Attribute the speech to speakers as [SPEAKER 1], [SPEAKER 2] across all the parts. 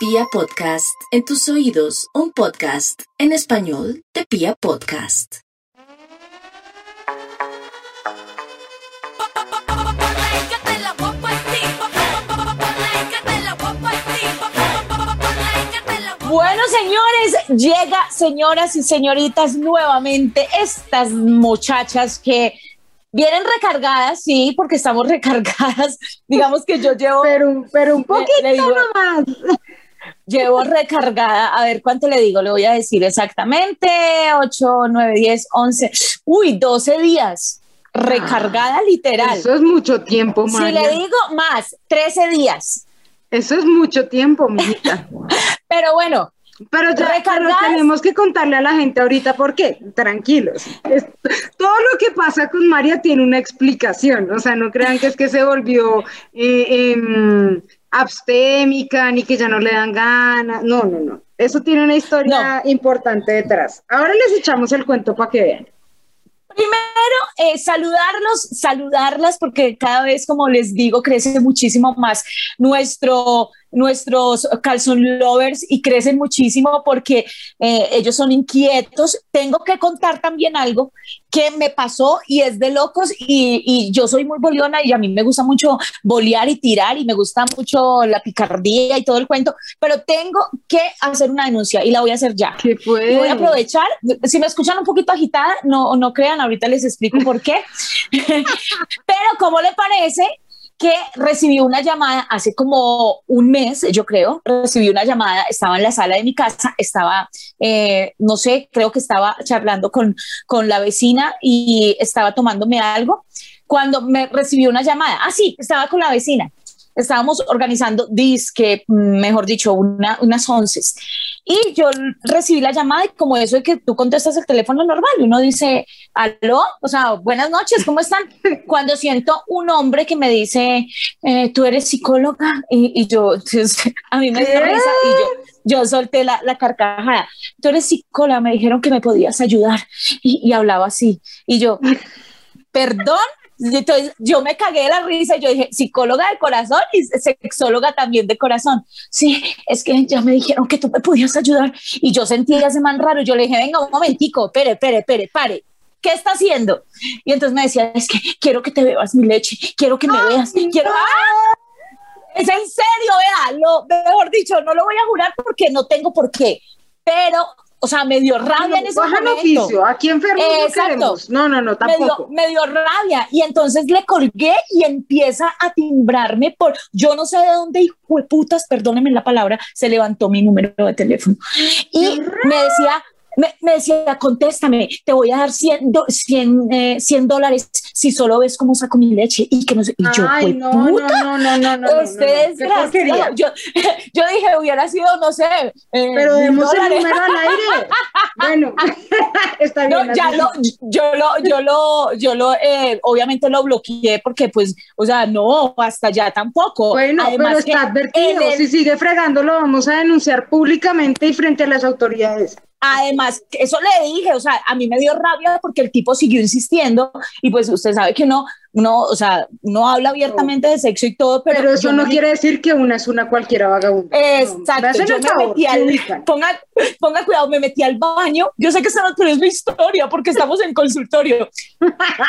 [SPEAKER 1] Pia Podcast, en tus oídos, un podcast en español de Pia Podcast.
[SPEAKER 2] Bueno, señores, llega, señoras y señoritas, nuevamente estas muchachas que vienen recargadas, sí, porque estamos recargadas. Digamos que yo llevo.
[SPEAKER 3] Pero, pero un poquito
[SPEAKER 2] le digo-
[SPEAKER 3] nomás.
[SPEAKER 2] Llevo recargada, a ver cuánto le digo, le voy a decir exactamente, 8, 9, 10, 11, uy, 12 días, recargada literal.
[SPEAKER 3] Eso es mucho tiempo,
[SPEAKER 2] Si
[SPEAKER 3] María.
[SPEAKER 2] le digo más, 13 días.
[SPEAKER 3] Eso es mucho tiempo, mijita.
[SPEAKER 2] Pero bueno,
[SPEAKER 3] Pero ya pero
[SPEAKER 2] Recargadas.
[SPEAKER 3] tenemos que contarle a la gente ahorita por qué. Tranquilos. Es- todo lo que pasa con María tiene una explicación. O sea, no crean que es que se volvió eh, em, abstémica ni que ya no le dan ganas. No, no, no. Eso tiene una historia importante detrás. Ahora les echamos el cuento para que vean.
[SPEAKER 2] Primero, eh, saludarlos, saludarlas, porque cada vez, como les digo, crece muchísimo más nuestro, nuestros calzón lovers y crecen muchísimo porque eh, ellos son inquietos. Tengo que contar también algo que me pasó y es de locos y, y yo soy muy boliona y a mí me gusta mucho bolear y tirar y me gusta mucho la picardía y todo el cuento, pero tengo que hacer una denuncia y la voy a hacer ya.
[SPEAKER 3] ¿Qué?
[SPEAKER 2] Y voy a aprovechar, si me escuchan un poquito agitada, no, no crean, ahorita les explico por qué. Pero, ¿cómo le parece que recibí una llamada hace como un mes, yo creo, recibí una llamada, estaba en la sala de mi casa, estaba, eh, no sé, creo que estaba charlando con, con la vecina y estaba tomándome algo, cuando me recibí una llamada, ah, sí, estaba con la vecina, estábamos organizando disque, mejor dicho, una, unas once. Y yo recibí la llamada y como eso de que tú contestas el teléfono normal, y uno dice, aló, o sea, buenas noches, ¿cómo están? Cuando siento un hombre que me dice, eh, tú eres psicóloga, y, y yo, a mí me dio risa y yo, yo solté la, la carcajada. Tú eres psicóloga, me dijeron que me podías ayudar y, y hablaba así. Y yo, perdón. Entonces yo me cagué de la risa y yo dije, psicóloga de corazón y sexóloga también de corazón. Sí, es que ya me dijeron que tú me podías ayudar. Y yo sentía ese man raro. Yo le dije, venga, un momentico, espere, espere, espere, pare. ¿Qué está haciendo? Y entonces me decía, es que quiero que te bebas mi leche, quiero que me veas, quiero... ¡Ah! Es en serio, vea, lo, mejor dicho, no lo voy a jurar porque no tengo por qué, pero, o sea, me dio rabia en ese momento.
[SPEAKER 3] oficio. Aquí enfermos no
[SPEAKER 2] Exacto.
[SPEAKER 3] queremos. No, no, no,
[SPEAKER 2] me dio,
[SPEAKER 3] tampoco.
[SPEAKER 2] me dio rabia y entonces le colgué y empieza a timbrarme por, yo no sé de dónde, hijo de putas, perdónenme la palabra, se levantó mi número de teléfono y me decía, me, me decía, contéstame, te voy a dar 100, do- 100, eh, 100 dólares si solo ves cómo saco mi leche y que no sé, y yo,
[SPEAKER 3] Ay,
[SPEAKER 2] "Jue
[SPEAKER 3] no, no,
[SPEAKER 2] puta,
[SPEAKER 3] no, no, no, no, no, no,
[SPEAKER 2] este
[SPEAKER 3] no. Porquería.
[SPEAKER 2] desgraciado. Yo, yo dije, hubiera sido, no sé, eh,
[SPEAKER 3] Pero demos el número al aire. Bueno, está bien.
[SPEAKER 2] No, ya lo, yo lo, yo lo, yo lo, eh, obviamente lo bloqueé porque, pues, o sea, no, hasta ya tampoco.
[SPEAKER 3] Bueno, pero está advertido.
[SPEAKER 2] el-
[SPEAKER 3] Si sigue fregando, lo vamos a denunciar públicamente y frente a las autoridades.
[SPEAKER 2] Además, eso le dije, o sea, a mí me dio rabia porque el tipo siguió insistiendo y pues usted sabe que no, no, o sea, no habla abiertamente de sexo y todo, pero,
[SPEAKER 3] Pero eso no
[SPEAKER 2] me-
[SPEAKER 3] quiere decir que una es una cualquiera vagabunda. No,
[SPEAKER 2] Exacto,
[SPEAKER 3] hacen
[SPEAKER 2] yo me
[SPEAKER 3] favor,
[SPEAKER 2] metí al, ponga, ponga cuidado, me metí al baño, yo sé que esa no es mi historia porque estamos en consultorio,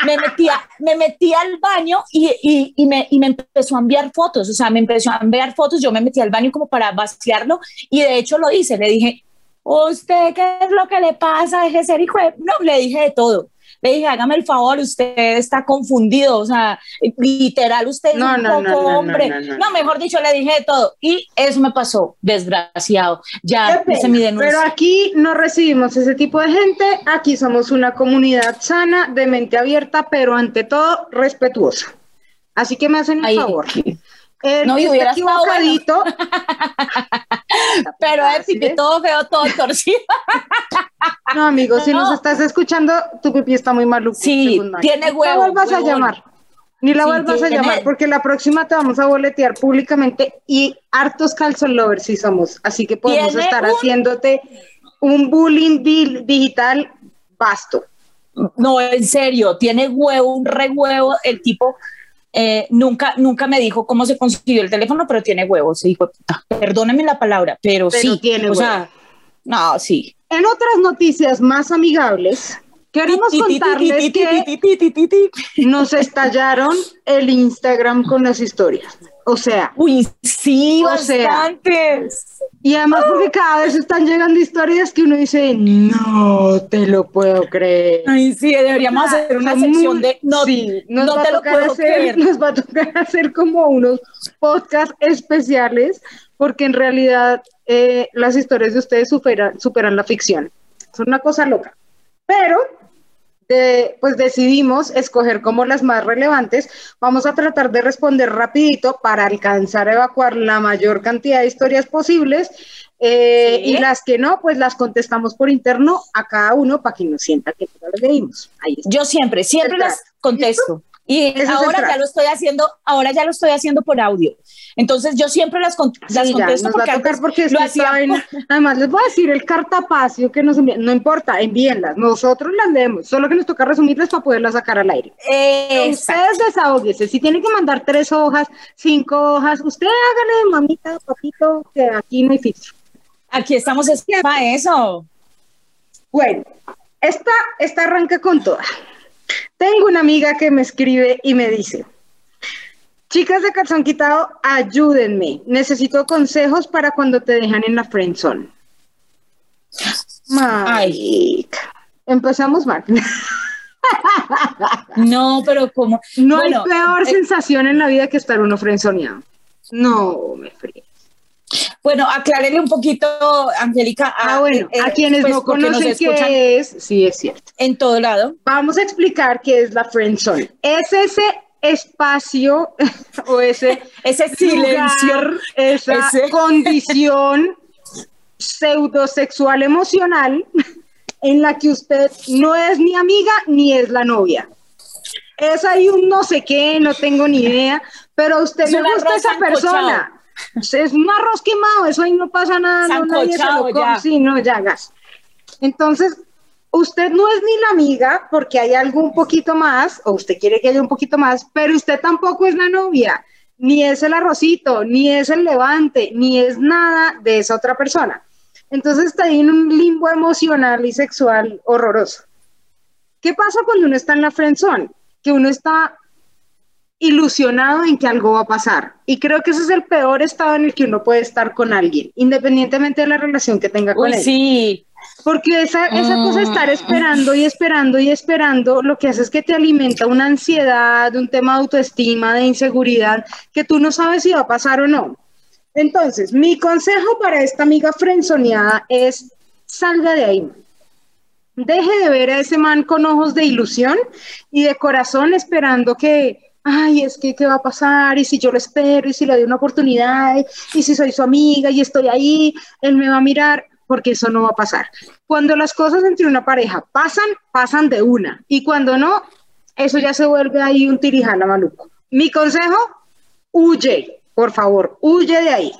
[SPEAKER 2] me metí, a- me metí al baño y, y, y me, y me empezó a enviar fotos, o sea, me empezó a enviar fotos, yo me metí al baño como para vaciarlo y de hecho lo hice, le dije, ¿usted qué es lo que le pasa? Deje de ser hijo de-". No, le dije de todo. Le dije, hágame el favor, usted está confundido, o sea, literal, usted es
[SPEAKER 3] No,
[SPEAKER 2] un
[SPEAKER 3] no,
[SPEAKER 2] poco
[SPEAKER 3] no, no, no,
[SPEAKER 2] hombre.
[SPEAKER 3] no,
[SPEAKER 2] mejor dicho, le dije de todo. Y eso me pasó, desgraciado. Ya hice mi denuncia.
[SPEAKER 3] Pero aquí no recibimos ese tipo de gente. Aquí somos una comunidad sana, de mente abierta, pero ante todo respetuosa. Así que me hacen el
[SPEAKER 2] Ay,
[SPEAKER 3] favor. El
[SPEAKER 2] No, y hubiera estado bueno. pero es
[SPEAKER 3] es.
[SPEAKER 2] todo feo, todo torcido.
[SPEAKER 3] No, amigo, si
[SPEAKER 2] No.
[SPEAKER 3] nos estás escuchando, tu pipí está muy maluco.
[SPEAKER 2] Sí, tiene
[SPEAKER 3] No
[SPEAKER 2] huevo,
[SPEAKER 3] la vuelvas a llamar. Ni la
[SPEAKER 2] Sí,
[SPEAKER 3] vuelvas a llamar, porque la próxima te vamos a boletear públicamente y hartos calzon lovers sí somos. Así que podemos estar
[SPEAKER 2] un-
[SPEAKER 3] haciéndote un bullying di- digital vasto.
[SPEAKER 2] No, en serio, tiene huevo, un re huevo. El tipo eh, nunca, nunca me dijo cómo se consiguió el teléfono, pero tiene huevos. Hijo, perdóneme la palabra, pero,
[SPEAKER 3] Pero
[SPEAKER 2] sí.
[SPEAKER 3] tiene
[SPEAKER 2] o sea, no, sí.
[SPEAKER 3] En otras noticias más amigables, queremos contarles que nos estallaron el Instagram con las historias. O sea,
[SPEAKER 2] Uy, sí,
[SPEAKER 3] O sea, y además porque cada vez están llegando historias que uno dice, no te lo puedo creer.
[SPEAKER 2] Ay, sí, deberíamos hacer una sección
[SPEAKER 3] muy-
[SPEAKER 2] de no,
[SPEAKER 3] sí, nos
[SPEAKER 2] no
[SPEAKER 3] va
[SPEAKER 2] te lo puedo
[SPEAKER 3] hacer,
[SPEAKER 2] creer.
[SPEAKER 3] Nos va a tocar hacer como unos podcasts especiales, porque en realidad eh, las historias de ustedes superan, superan la ficción. Es una cosa loca. Pero de- pues decidimos escoger como las más relevantes. Vamos a tratar de responder rapidito para alcanzar a evacuar la mayor cantidad de historias posibles. eh,
[SPEAKER 2] Sí.
[SPEAKER 3] Y las que no, pues las contestamos por interno a cada uno para que nos sienta que no las leímos. Ahí está.
[SPEAKER 2] Yo siempre, siempre las contesto. Y ahora ya lo estoy haciendo, ahora ya lo estoy haciendo por audio. Entonces yo siempre las, con- las
[SPEAKER 3] Sí, ya,
[SPEAKER 2] contesto
[SPEAKER 3] va
[SPEAKER 2] porque antes lo
[SPEAKER 3] además les voy a decir el cartapacio que nos envían, no importa, envíenlas, nosotros las leemos, solo que nos toca resumirlas para poderlas sacar al aire.
[SPEAKER 2] Exacto.
[SPEAKER 3] Ustedes desahóguense, si tienen que mandar tres hojas, cinco hojas, usted hágale, mamita, papito, que aquí no hay filtro.
[SPEAKER 2] Aquí estamos es para eso.
[SPEAKER 3] Bueno, esta, esta arranca con toda. Tengo una amiga que me escribe y me dice, chicas de calzón quitado, ayúdenme, necesito consejos para cuando te dejan en la friendzone. Marica. Empezamos mal.
[SPEAKER 2] No, pero como
[SPEAKER 3] No
[SPEAKER 2] Bueno,
[SPEAKER 3] hay peor
[SPEAKER 2] eh,
[SPEAKER 3] sensación en la vida que estar uno frenzoneado. No, me frío.
[SPEAKER 2] Bueno, aclárele un poquito, Angélica.
[SPEAKER 3] Ah, bueno,
[SPEAKER 2] eh,
[SPEAKER 3] a quienes
[SPEAKER 2] pues,
[SPEAKER 3] no conocen qué es, sí es cierto.
[SPEAKER 2] en todo lado.
[SPEAKER 3] Vamos a explicar qué es la friendzone. Es ese espacio o ese
[SPEAKER 2] Ese silencio.
[SPEAKER 3] lugar, esa
[SPEAKER 2] ese-
[SPEAKER 3] condición pseudosexual emocional en la que usted no es ni amiga ni es la novia. Es ahí un no sé qué, no tengo ni idea, pero a usted
[SPEAKER 2] Es
[SPEAKER 3] le gusta esa persona. Es un arroz quemado, eso ahí no pasa nada, no, nadie se lo come.
[SPEAKER 2] ya.
[SPEAKER 3] Sí, no, ya gas. Entonces, usted no es ni la amiga porque hay algo un poquito más, o usted quiere que haya un poquito más, pero usted tampoco es la novia, ni es el arrocito, ni es el levante, ni es nada de esa otra persona. Entonces está ahí en un limbo emocional y sexual horroroso. ¿Qué pasa cuando uno está en la friendzone? Que uno está ilusionado en que algo va a pasar. Y creo que ese es el peor estado en el que uno puede estar con alguien, independientemente de la relación que tenga con
[SPEAKER 2] Uy,
[SPEAKER 3] él.
[SPEAKER 2] sí.
[SPEAKER 3] Porque esa, esa cosa de estar
[SPEAKER 2] Mm.
[SPEAKER 3] esperando y esperando y esperando, lo que hace es que te alimenta una ansiedad, un tema de autoestima, de inseguridad, que tú no sabes si va a pasar o no. Entonces, mi consejo para esta amiga frenzoneada es salga de ahí. Deje de ver a ese man con ojos de ilusión y de corazón esperando que, ay, es que, ¿qué va a pasar? Y si yo lo espero, y si le doy una oportunidad, y si soy su amiga y estoy ahí, él me va a mirar, porque eso no va a pasar. Cuando las cosas entre una pareja pasan, pasan de una. Y cuando no, eso ya se vuelve ahí un tirijala maluco. Mi consejo, huye, por favor, huye de ahí.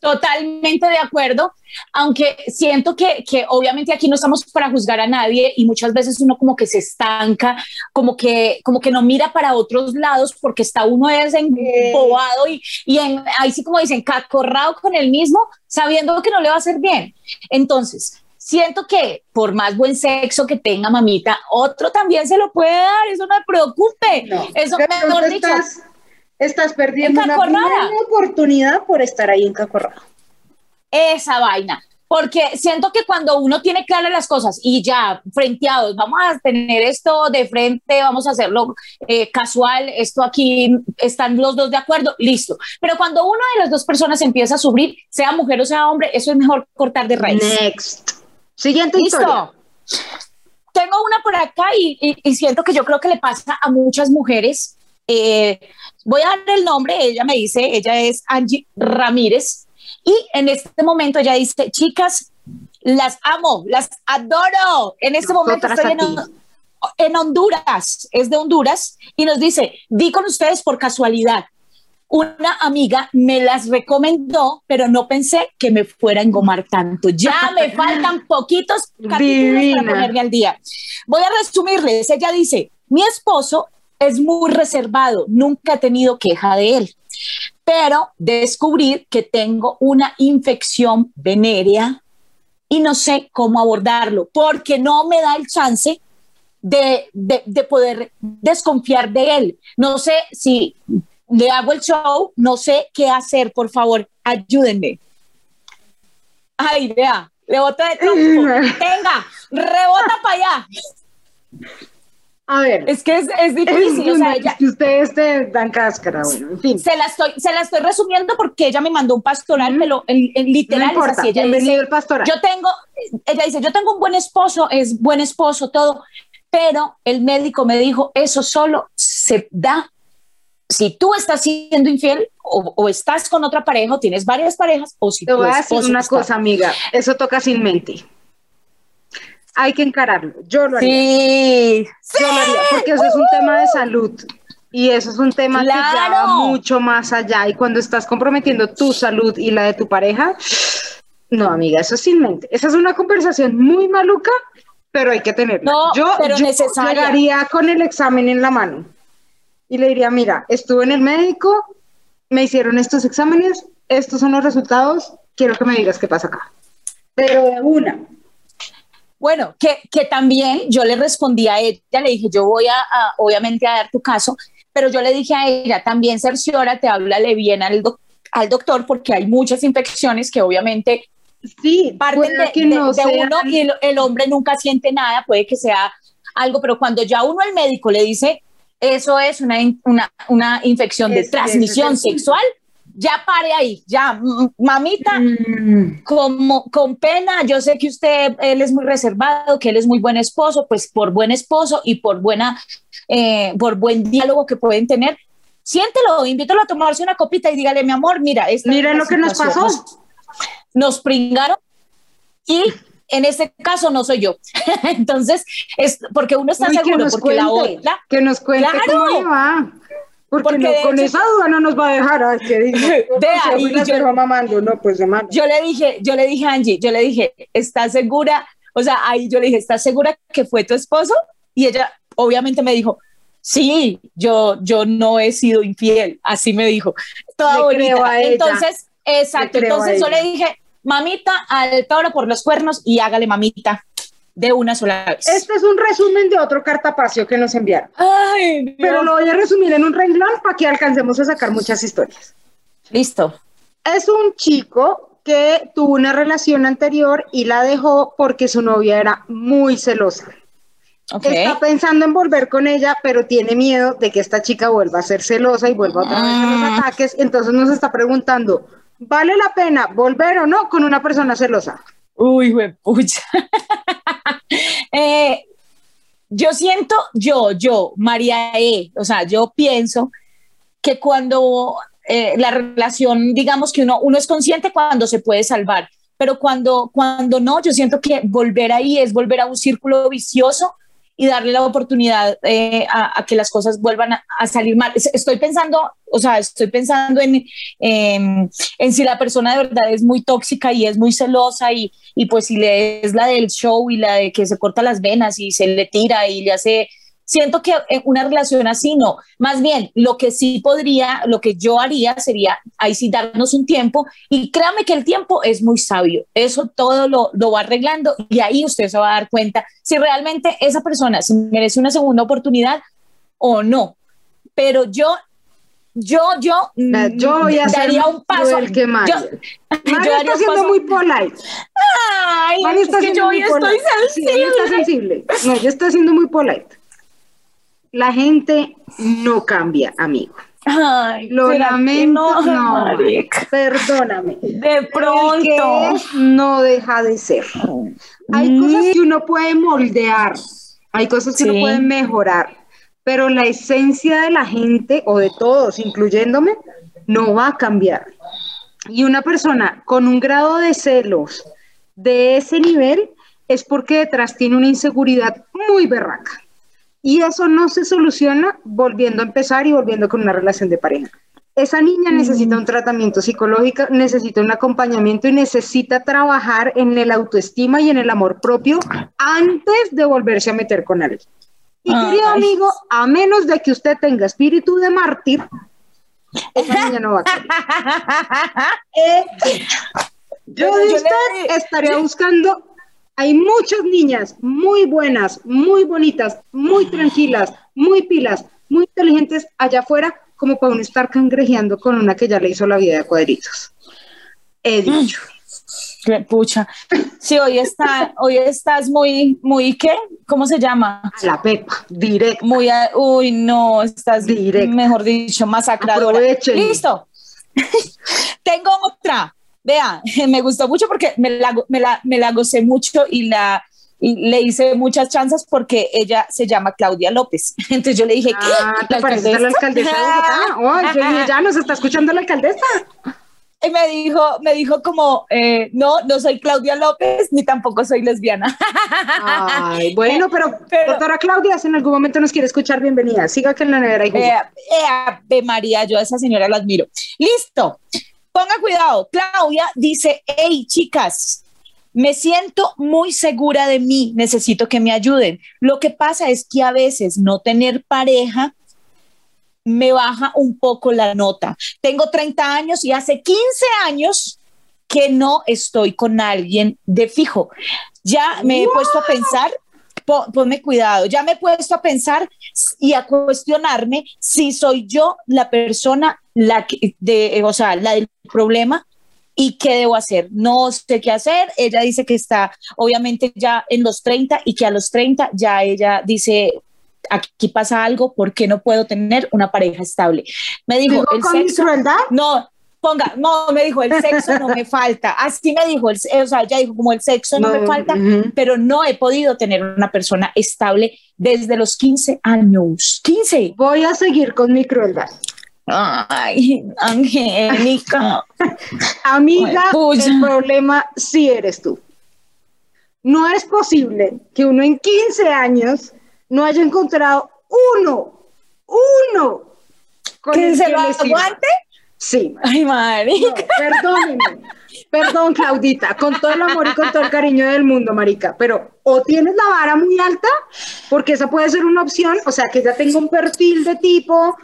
[SPEAKER 2] Totalmente de acuerdo, aunque siento que, que obviamente aquí no estamos para juzgar a nadie y muchas veces uno como que se estanca, como que, como que no mira para otros lados porque está uno es embobado y, y en, ahí sí como dicen, cacorrado con el mismo, sabiendo que no le va a hacer bien. Entonces, siento que por más buen sexo que tenga mamita, otro también se lo puede dar, eso no me preocupe. eso mejor dicho,
[SPEAKER 3] estás, estás perdiendo una oportunidad por estar ahí encacorrado.
[SPEAKER 2] esa vaina. Porque siento que cuando uno tiene claras las cosas y ya frenteados, vamos a tener esto de frente, vamos a hacerlo eh, casual, esto aquí están los dos de acuerdo, listo. Pero cuando una de las dos personas empieza a sufrir, sea mujer o sea hombre, eso es mejor cortar de raíz.
[SPEAKER 3] Next. Siguiente historia.
[SPEAKER 2] Tengo una por acá y, y- y siento que yo creo que le pasa a muchas mujeres. Eh, voy a dar el nombre, ella me dice, ella es Angie Ramírez. Y en este momento ella dice, chicas, las amo, las adoro. En este momento estoy en Honduras, es de Honduras, y nos dice, di con ustedes por casualidad. Una amiga me las recomendó, pero no pensé que me fuera a engomar tanto. Ya me faltan poquitos capítulos
[SPEAKER 3] Divina.
[SPEAKER 2] para ponerme al día. Voy a resumirles. Ella dice, mi esposo es muy reservado, nunca he tenido queja de él, pero descubrir que tengo una infección venérea y no sé cómo abordarlo, porque no me da el chance de, de, de, poder desconfiar de él. No sé si le hago el show, no sé qué hacer, por favor, ayúdenme. Ay, vea, rebota de trompo. Venga, rebota para allá.
[SPEAKER 3] A ver.
[SPEAKER 2] Es que es, es difícil.
[SPEAKER 3] Es,
[SPEAKER 2] o sea,
[SPEAKER 3] ella, que ustedes te dan cáscara, bueno, en fin.
[SPEAKER 2] Se la estoy, se la estoy resumiendo porque ella me mandó un pastoral, me lo, literal
[SPEAKER 3] no importa,
[SPEAKER 2] es así. Ella
[SPEAKER 3] bienvenido
[SPEAKER 2] dice,
[SPEAKER 3] el pastoral.
[SPEAKER 2] Yo tengo, ella dice, yo tengo un buen esposo, es buen esposo, todo, pero el médico me dijo, eso solo se da si tú estás siendo infiel o, o, estás con otra pareja o tienes varias parejas o si
[SPEAKER 3] te voy a decir una
[SPEAKER 2] está...
[SPEAKER 3] cosa amiga eso toca sin mente hay que encararlo. Yo lo haría.
[SPEAKER 2] Sí,
[SPEAKER 3] yo lo haría porque eso es un tema de salud y eso es un tema
[SPEAKER 2] claro.
[SPEAKER 3] que ya va mucho más allá. Y cuando estás comprometiendo tu salud y la de tu pareja no amiga eso es sin mente. Esa es una conversación muy maluca pero hay que tenerla.
[SPEAKER 2] No,
[SPEAKER 3] yo,
[SPEAKER 2] pero
[SPEAKER 3] yo llegaría con el examen en la mano y le diría, mira, estuve en el médico, me hicieron estos exámenes, estos son los resultados, quiero que me digas qué pasa acá. Pero de una.
[SPEAKER 2] Bueno, que, que también yo le respondí a ella, le dije, yo voy a, a, obviamente a dar tu caso, pero yo le dije a ella, también cerciórate, háblale bien al, doc al doctor, porque hay muchas infecciones que obviamente
[SPEAKER 3] sí,
[SPEAKER 2] parten de,
[SPEAKER 3] que
[SPEAKER 2] de,
[SPEAKER 3] no
[SPEAKER 2] de
[SPEAKER 3] sean...
[SPEAKER 2] uno y el, el hombre nunca siente nada, puede que sea algo, pero cuando ya uno al médico le dice, eso es una, una, una infección de
[SPEAKER 3] Es-
[SPEAKER 2] transmisión
[SPEAKER 3] es
[SPEAKER 2] sexual, ya pare ahí, ya, mamita,
[SPEAKER 3] Mm,
[SPEAKER 2] como, con pena, yo sé que usted, él es muy reservado, que él es muy buen esposo, pues por buen esposo y por buena, eh, por buen diálogo que pueden tener, siéntelo, invítalo a tomarse una copita y dígale, mi amor, mira, esta
[SPEAKER 3] Mira
[SPEAKER 2] la
[SPEAKER 3] lo que nos pasó.
[SPEAKER 2] Nos, nos pringaron y en este caso no soy yo. Entonces, es porque uno está
[SPEAKER 3] uy,
[SPEAKER 2] seguro, porque la
[SPEAKER 3] cuente,
[SPEAKER 2] otra,
[SPEAKER 3] que nos cuente
[SPEAKER 2] Claro.
[SPEAKER 3] cómo le va. Porque,
[SPEAKER 2] Porque
[SPEAKER 3] no-
[SPEAKER 2] de
[SPEAKER 3] con
[SPEAKER 2] hecho-
[SPEAKER 3] esa duda no nos va a dejar. Ay, que
[SPEAKER 2] Vea,
[SPEAKER 3] y
[SPEAKER 2] yo-
[SPEAKER 3] mamando, no, pues hermano.
[SPEAKER 2] yo le dije, yo le dije a Angie, yo le dije, ¿estás segura? O sea, ahí yo le dije, ¿estás segura que fue tu esposo? Y ella obviamente me dijo, sí, yo, yo no he sido infiel, así me dijo, toda
[SPEAKER 3] Le
[SPEAKER 2] bonita.
[SPEAKER 3] creo a ella.
[SPEAKER 2] Entonces, exacto,
[SPEAKER 3] a
[SPEAKER 2] entonces yo le dije, mamita, al toro por los cuernos y hágale mamita de una sola vez.
[SPEAKER 3] Este es un resumen de otro cartapacio que nos enviaron.
[SPEAKER 2] Ay, Dios.
[SPEAKER 3] Pero lo voy a resumir en un renglón para que alcancemos a sacar muchas historias.
[SPEAKER 2] Listo.
[SPEAKER 3] Es un chico que tuvo una relación anterior y la dejó porque su novia era muy celosa.
[SPEAKER 2] Ok.
[SPEAKER 3] Está pensando en volver con ella, pero tiene miedo de que esta chica vuelva a ser celosa y vuelva otra vez a los ataques. Entonces nos está preguntando, ¿vale la pena volver o no con una persona celosa?
[SPEAKER 2] Uy, pucha. eh, yo siento, yo, yo, María E, o sea, yo pienso que cuando eh, la relación, digamos que uno, uno es consciente cuando se puede salvar, pero cuando, cuando no, yo siento que volver ahí es volver a un círculo vicioso y darle la oportunidad eh, a, que las cosas vuelvan a, a, salir mal. Estoy pensando, o sea, estoy pensando en, en, en, si la persona de verdad es muy tóxica y es muy celosa y, y pues si le es la del show y la de que se corta las venas y se le tira y le hace... Siento que una relación así no. Más bien, lo que sí podría, lo que yo haría sería ahí sí darnos un tiempo y créame que el tiempo es muy sabio. Eso todo lo, lo va arreglando y ahí usted se va a dar cuenta si realmente esa persona se merece una segunda oportunidad o no. Pero yo yo, yo,
[SPEAKER 3] yo voy a
[SPEAKER 2] daría un paso.
[SPEAKER 3] El que.
[SPEAKER 2] Yo,
[SPEAKER 3] Mario está siendo paso. muy polite.
[SPEAKER 2] Ay, Mario está es que yo hoy estoy sensible.
[SPEAKER 3] Sí, está sensible. No, yo estoy siendo muy polite. La gente no cambia, amigo.
[SPEAKER 2] Ay,
[SPEAKER 3] lo lamento, no, no perdóname.
[SPEAKER 2] De pronto
[SPEAKER 3] no deja de ser. Hay mm. cosas que uno puede moldear, hay cosas que sí. uno puede mejorar, pero la esencia de la gente o de todos, incluyéndome, no va a cambiar. Y una persona con un grado de celos de ese nivel es porque detrás tiene una inseguridad muy berraca. Y eso no se soluciona volviendo a empezar y volviendo con una relación de pareja. Esa niña necesita un tratamiento psicológico, necesita un acompañamiento y necesita trabajar en el autoestima y en el amor propio antes de volverse a meter con alguien. Y querido amigo, a menos de que usted tenga espíritu de mártir, esa niña no va a querer. Yo de usted estaría buscando hay muchas niñas muy buenas, muy bonitas, muy tranquilas, muy pilas, muy inteligentes allá afuera, como para uno estar cangrejeando con una que ya le hizo la vida de cuadritos. He mm. dicho.
[SPEAKER 2] Pucha. Sí, hoy está, hoy estás muy, muy, ¿qué? ¿Cómo se llama?
[SPEAKER 3] A la pepa, directo.
[SPEAKER 2] Muy, uy, no, estás, directo. mejor dicho, masacradora. Aprovechen. Listo. Tengo otra. Vea, me gustó mucho porque me la, me la, me la gocé mucho y la, le hice muchas chances porque ella se llama Claudia López. Entonces yo le dije,
[SPEAKER 3] ah, ¿te parece la alcaldesa de Bogotá? ya nos está escuchando la alcaldesa.
[SPEAKER 2] Y me dijo, me dijo como, eh, no, no soy Claudia López, ni tampoco soy lesbiana.
[SPEAKER 3] Ay, bueno, pero, doctora Claudia, si en algún momento nos quiere escuchar, bienvenida. Siga que en la nevera.
[SPEAKER 2] Eh, eh, María, yo a esa señora la admiro. Listo. Ponga cuidado, Claudia dice, hey chicas, me siento muy segura de mí, necesito que me ayuden. Lo que pasa es que a veces no tener pareja me baja un poco la nota. Tengo 30 años y hace 15 años que no estoy con alguien de fijo. Ya me he puesto a pensar ponme cuidado. Ya me he puesto a pensar y a cuestionarme si soy yo la persona, la que, de, o sea, la del problema y qué debo hacer. No sé qué hacer. Ella dice que está obviamente ya en los 30 y que a los 30 ya ella dice, aquí pasa algo, ¿por qué no puedo tener una pareja estable? Me dijo,
[SPEAKER 3] ¿el sexo?
[SPEAKER 2] No, ponga, no, me dijo, el sexo no me falta. Así me dijo, o sea, ya dijo, como el sexo no, me falta, pero no he podido tener una persona estable desde los 15 años. 15.
[SPEAKER 3] Voy a seguir con mi crueldad.
[SPEAKER 2] Ay, Angélica.
[SPEAKER 3] Amiga, el problema sí eres tú. No es posible que uno en 15 años no haya encontrado uno, uno,
[SPEAKER 2] con se lo aguante
[SPEAKER 3] Sí.
[SPEAKER 2] Ay, marica.
[SPEAKER 3] perdóneme. Perdón, Claudita, con todo el amor y con todo el cariño del mundo, marica, pero o tienes la vara muy alta, porque esa puede ser una opción, o sea, que ya tenga un perfil de tipo,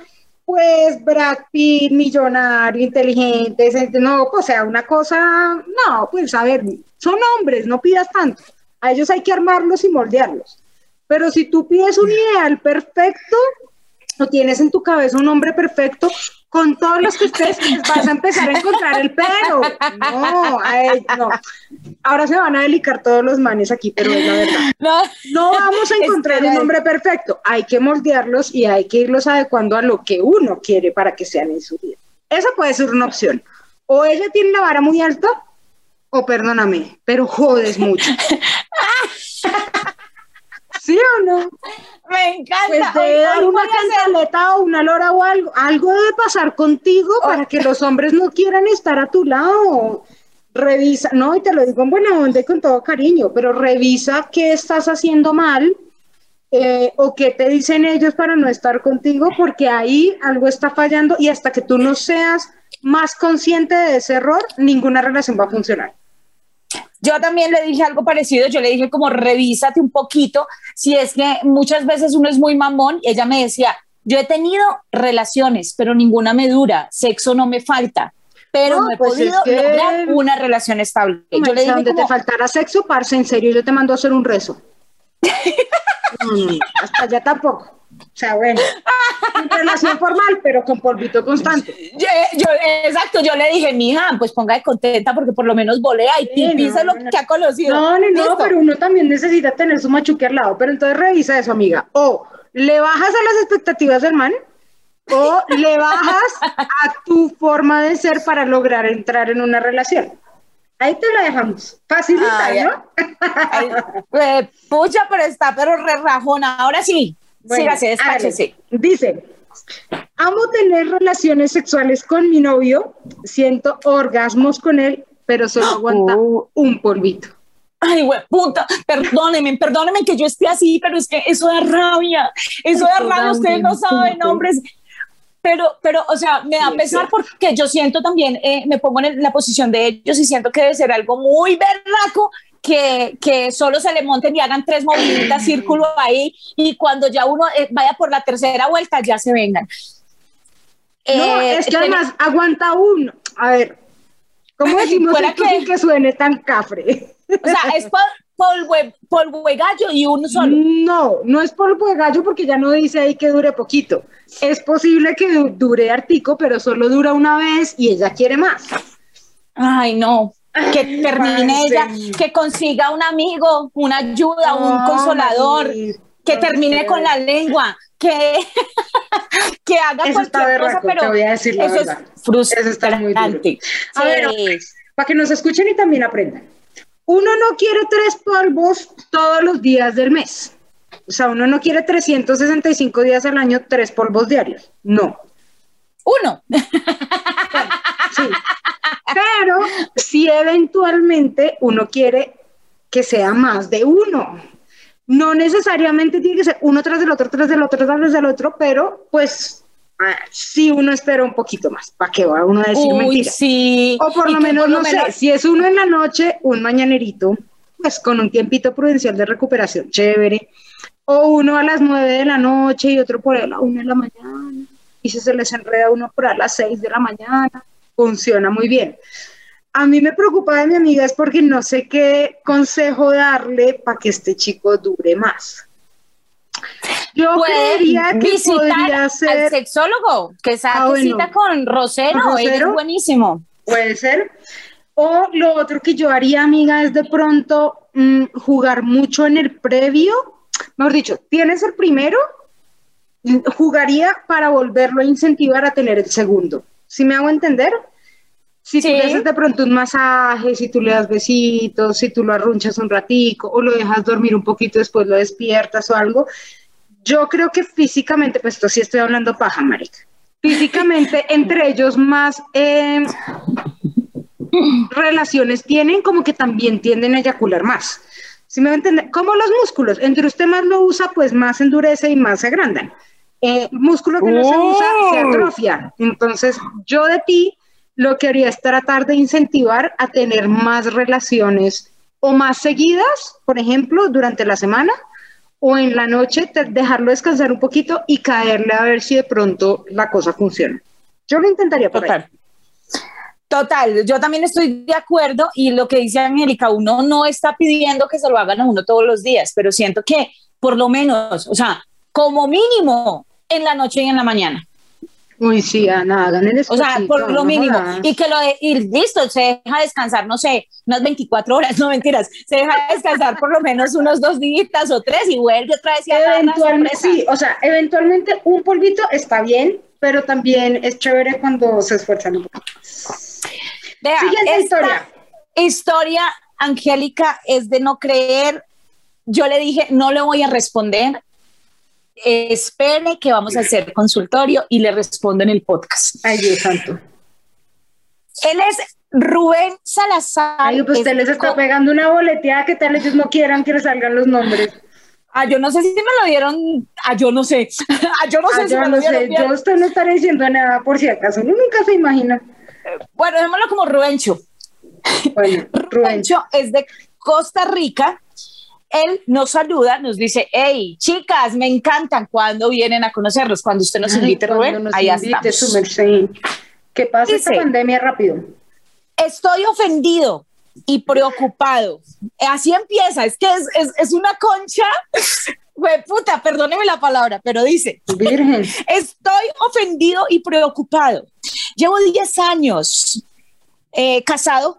[SPEAKER 3] pues, Brad Pitt, millonario, inteligente, no, o sea, una cosa, no, pues, a ver, son hombres, no pidas tanto, a ellos hay que armarlos y moldearlos, pero si tú pides un ideal perfecto, o tienes en tu cabeza un hombre perfecto, con todos los que ustedes vas a empezar a encontrar el pero. No, no. Ahora se van a delicar todos los manes aquí, pero es la verdad. No, vamos a encontrar un hombre perfecto. Hay que moldearlos y hay que irlos adecuando a lo que uno quiere para que sean en su vida. Esa puede ser una opción. O ella tiene la vara muy alta, o perdóname, pero jodes mucho. ¿Sí o no?
[SPEAKER 2] Me encanta.
[SPEAKER 3] Pues de una cantaleta o una lora o algo. Algo debe pasar contigo para que los hombres no quieran estar a tu lado. Revisa, no, y te lo digo en buena onda y con todo cariño, pero revisa qué estás haciendo mal eh, o qué te dicen ellos para no estar contigo, porque ahí algo está fallando y hasta que tú no seas más consciente de ese error, ninguna relación va a funcionar.
[SPEAKER 2] Yo también le dije algo parecido, yo le dije como revísate un poquito, si es que muchas veces uno es muy mamón, y ella me decía, yo he tenido relaciones, pero ninguna me dura, sexo no me falta, pero no, he pues podido lograr una relación estable.
[SPEAKER 3] Yo le dije donde te faltara sexo, parce, en serio, yo te mando a hacer un rezo. hasta allá tampoco. O sea, bueno, relación formal, pero con polvito constante.
[SPEAKER 2] Yo, exacto, yo le dije, mija, pues ponga de contenta porque por lo menos volea y sí, lo que ha conocido.
[SPEAKER 3] No, no, no, pero uno también necesita tener su machuque al lado. Pero entonces revisa eso, amiga. O le bajas a las expectativas del man, o le bajas a tu forma de ser para lograr entrar en una relación. Ahí te lo dejamos. Facilita, ¿no?
[SPEAKER 2] Pues, pucha, pero está, pero re rajona. Ahora sí. Bueno, sí,
[SPEAKER 3] Dice, amo tener relaciones sexuales con mi novio, siento orgasmos con él, pero solo aguanta oh. un polvito.
[SPEAKER 2] Ay, güey, puta, perdónenme, perdónenme que yo esté así, pero es que eso da rabia, eso da rabia, ustedes no saben, hombres. Pero, pero, o sea, me da pesar porque yo siento también, eh, me pongo en la posición de ellos y siento que debe ser algo muy berraco que, que solo se le monten y hagan tres moviditas círculo ahí y cuando ya uno eh, vaya por la tercera vuelta ya se vengan.
[SPEAKER 3] No,
[SPEAKER 2] Eh,
[SPEAKER 3] es que
[SPEAKER 2] ten-
[SPEAKER 3] además aguanta uno. A ver, ¿cómo decimos esto
[SPEAKER 2] que-
[SPEAKER 3] sin que suene tan cafre?
[SPEAKER 2] o sea, es pol- polvo, de- gallo y uno solo.
[SPEAKER 3] No, no es polvo de gallo porque ya no dice ahí que dure poquito. Es posible que du- dure artico, pero solo dura una vez y ella quiere más.
[SPEAKER 2] Ay, no. Que termine ella, que consiga un amigo, una ayuda, un consolador, que termine con la lengua, que, que haga
[SPEAKER 3] Eso está
[SPEAKER 2] cualquier cosa,
[SPEAKER 3] berraco,
[SPEAKER 2] pero
[SPEAKER 3] te voy a decir la
[SPEAKER 2] eso
[SPEAKER 3] verdad.
[SPEAKER 2] es
[SPEAKER 3] Eso está muy duro.
[SPEAKER 2] frustrante.
[SPEAKER 3] A ver,
[SPEAKER 2] Sí.
[SPEAKER 3] para que nos escuchen y también aprendan. Uno no quiere tres polvos todos los días del mes. O sea, uno no quiere 365 días al año, tres polvos diarios. No.
[SPEAKER 2] Uno.
[SPEAKER 3] Sí. Pero si eventualmente uno quiere que sea más de uno. No necesariamente tiene que ser uno tras del otro, tras del otro, tras del otro, pero pues ah, sí uno espera un poquito más. ¿Para qué va uno a decir
[SPEAKER 2] Uy,
[SPEAKER 3] mentira?
[SPEAKER 2] sí.
[SPEAKER 3] O por lo menos, no sé, si es uno en la noche, un mañanerito, pues con un tiempito prudencial de recuperación, chévere. O uno a las nueve de la noche y otro por ahí a la una de la mañana. Y si se les enreda uno por a las seis de la mañana, funciona muy bien. A mí me preocupa de mi amiga es porque no sé qué consejo darle para que este chico dure más. Yo creería que
[SPEAKER 2] visitar
[SPEAKER 3] podría
[SPEAKER 2] al
[SPEAKER 3] ser
[SPEAKER 2] sexólogo, que saque
[SPEAKER 3] Ah, bueno.
[SPEAKER 2] cita con Rosero,
[SPEAKER 3] ¿Con
[SPEAKER 2] él
[SPEAKER 3] Rosero?
[SPEAKER 2] es buenísimo.
[SPEAKER 3] Puede ser. O lo otro que yo haría, amiga, es de pronto mm, jugar mucho en el previo. Mejor dicho, tienes el primero, mm, jugaría para volverlo a incentivar a tener el segundo. ¿Sí me hago entender? Si tú
[SPEAKER 2] Sí.
[SPEAKER 3] le haces de pronto un masaje, si tú le das besitos, si tú lo arrunchas un ratico o lo dejas dormir un poquito, después lo despiertas o algo. Yo creo que físicamente, pues esto sí estoy hablando paja, marica. Físicamente, entre ellos más eh, relaciones tienen, como que también tienden a eyacular más. ¿Sí me va a entender? Como los músculos, entre usted más lo usa, pues más endurece y más se agrandan. Eh, músculo que no se usa se atrofia. Entonces, yo de ti lo que haría es tratar de incentivar a tener más relaciones o más seguidas, por ejemplo, durante la semana o en la noche, dejarlo descansar un poquito y caerle a ver si de pronto la cosa funciona. Yo lo intentaría por ahí.
[SPEAKER 2] Total. Total, yo también estoy de acuerdo y lo que dice Angélica, uno no está pidiendo que se lo hagan a uno todos los días, pero siento que por lo menos, o sea, como mínimo en la noche y en la mañana.
[SPEAKER 3] Uy, sí, Ana, hagan el
[SPEAKER 2] O sea, por lo mínimo. Y que lo de, y listo, se deja descansar, no sé, unas 24 horas, no mentiras, se deja descansar por lo menos unos dos días o tres y vuelve otra vez y
[SPEAKER 3] Eventualmente, sí, o sea, eventualmente un polvito está bien, pero también es chévere cuando se esfuerzan un poco.
[SPEAKER 2] Vea,
[SPEAKER 3] Siguiente historia.
[SPEAKER 2] historia, Angélica, es de no creer. Yo le dije, no le voy a responder. Eh, espere que vamos a hacer consultorio y le respondo en el podcast.
[SPEAKER 3] Ay, Dios santo.
[SPEAKER 2] Él es Rubén Salazar.
[SPEAKER 3] Ay, pues
[SPEAKER 2] es
[SPEAKER 3] usted les está pegando una boleteada, ¿qué tal ellos no quieran que les salgan los nombres?
[SPEAKER 2] Ah, yo no sé si me lo dieron. Ah, yo no sé. Ah, yo no sé
[SPEAKER 3] Ah,
[SPEAKER 2] si
[SPEAKER 3] yo
[SPEAKER 2] me
[SPEAKER 3] no
[SPEAKER 2] lo dieron
[SPEAKER 3] sé,
[SPEAKER 2] bien.
[SPEAKER 3] yo usted no estaré diciendo nada por si acaso, uno nunca se imagina.
[SPEAKER 2] Bueno, démoslo como Rubencho.
[SPEAKER 3] Bueno,
[SPEAKER 2] Rubencho es de Costa Rica. Él nos saluda, nos dice, hey, chicas, me encantan cuando vienen a conocerlos. Cuando usted nos invite, Rubén,
[SPEAKER 3] nos
[SPEAKER 2] allá
[SPEAKER 3] invite,
[SPEAKER 2] estamos.
[SPEAKER 3] Que pase esta
[SPEAKER 2] Dice-
[SPEAKER 3] pandemia rápido.
[SPEAKER 2] Estoy ofendido y preocupado. Así empieza, es que es, es, es una concha. Güey, puta, perdóneme la palabra, pero dice,
[SPEAKER 3] Virgen.
[SPEAKER 2] Estoy ofendido y preocupado. Llevo 10 años eh, casado,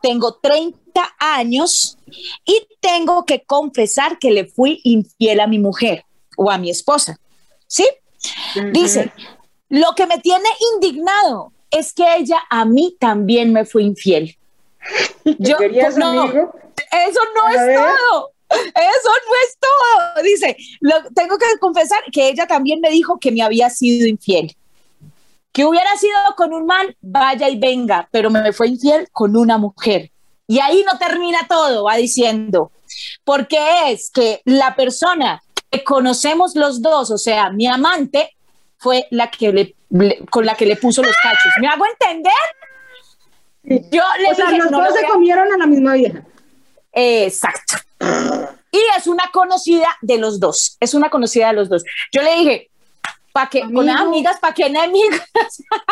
[SPEAKER 2] tengo 30 años y tengo que confesar que le fui infiel a mi mujer o a mi esposa. ¿Sí? Dice, lo que me tiene indignado es que ella a mí también me fue infiel. Yo,
[SPEAKER 3] ¿Querías,
[SPEAKER 2] no,
[SPEAKER 3] amigo?
[SPEAKER 2] eso no
[SPEAKER 3] A
[SPEAKER 2] es
[SPEAKER 3] ver.
[SPEAKER 2] todo. Eso no es todo. Dice, lo- tengo que confesar que ella también me dijo que me había sido infiel. Que hubiera sido con un man, vaya y venga, pero me fue infiel con una mujer. Y ahí no termina todo, va diciendo. Porque es que la persona que conocemos los dos, o sea, mi amante, fue la que le, le- con la que le puso los cachos. ¿Me hago entender? Yo le
[SPEAKER 3] O sea,
[SPEAKER 2] dije,
[SPEAKER 3] los
[SPEAKER 2] no
[SPEAKER 3] dos se
[SPEAKER 2] a-
[SPEAKER 3] comieron a la misma vieja.
[SPEAKER 2] exacto. Y es una conocida de los dos, es una conocida de los dos. Yo le dije, ¿para qué? Con amigas, ¿para qué enemigos?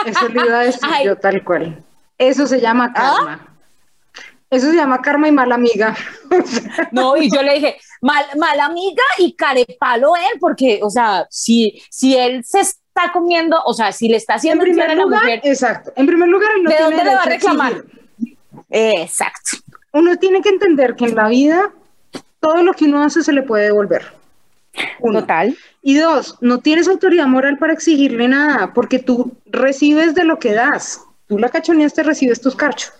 [SPEAKER 3] Eso le iba a decir yo tal cual. Eso se llama ¿Ah? Eso se llama karma y mala amiga.
[SPEAKER 2] no, y yo le dije, mal, mala amiga y carepalo él, porque, o sea, si, si él se está comiendo, o sea, si le está haciendo
[SPEAKER 3] en primer lugar, la mujer. Exacto. En primer lugar,
[SPEAKER 2] ¿de dónde le va a reclamar? exacto.
[SPEAKER 3] Uno tiene que entender que en la vida todo lo que uno hace se le puede devolver.
[SPEAKER 2] Total.
[SPEAKER 3] Y dos, no tienes autoridad moral para exigirle nada, porque tú recibes de lo que das. Tú la cachoneaste, recibes tus carchos.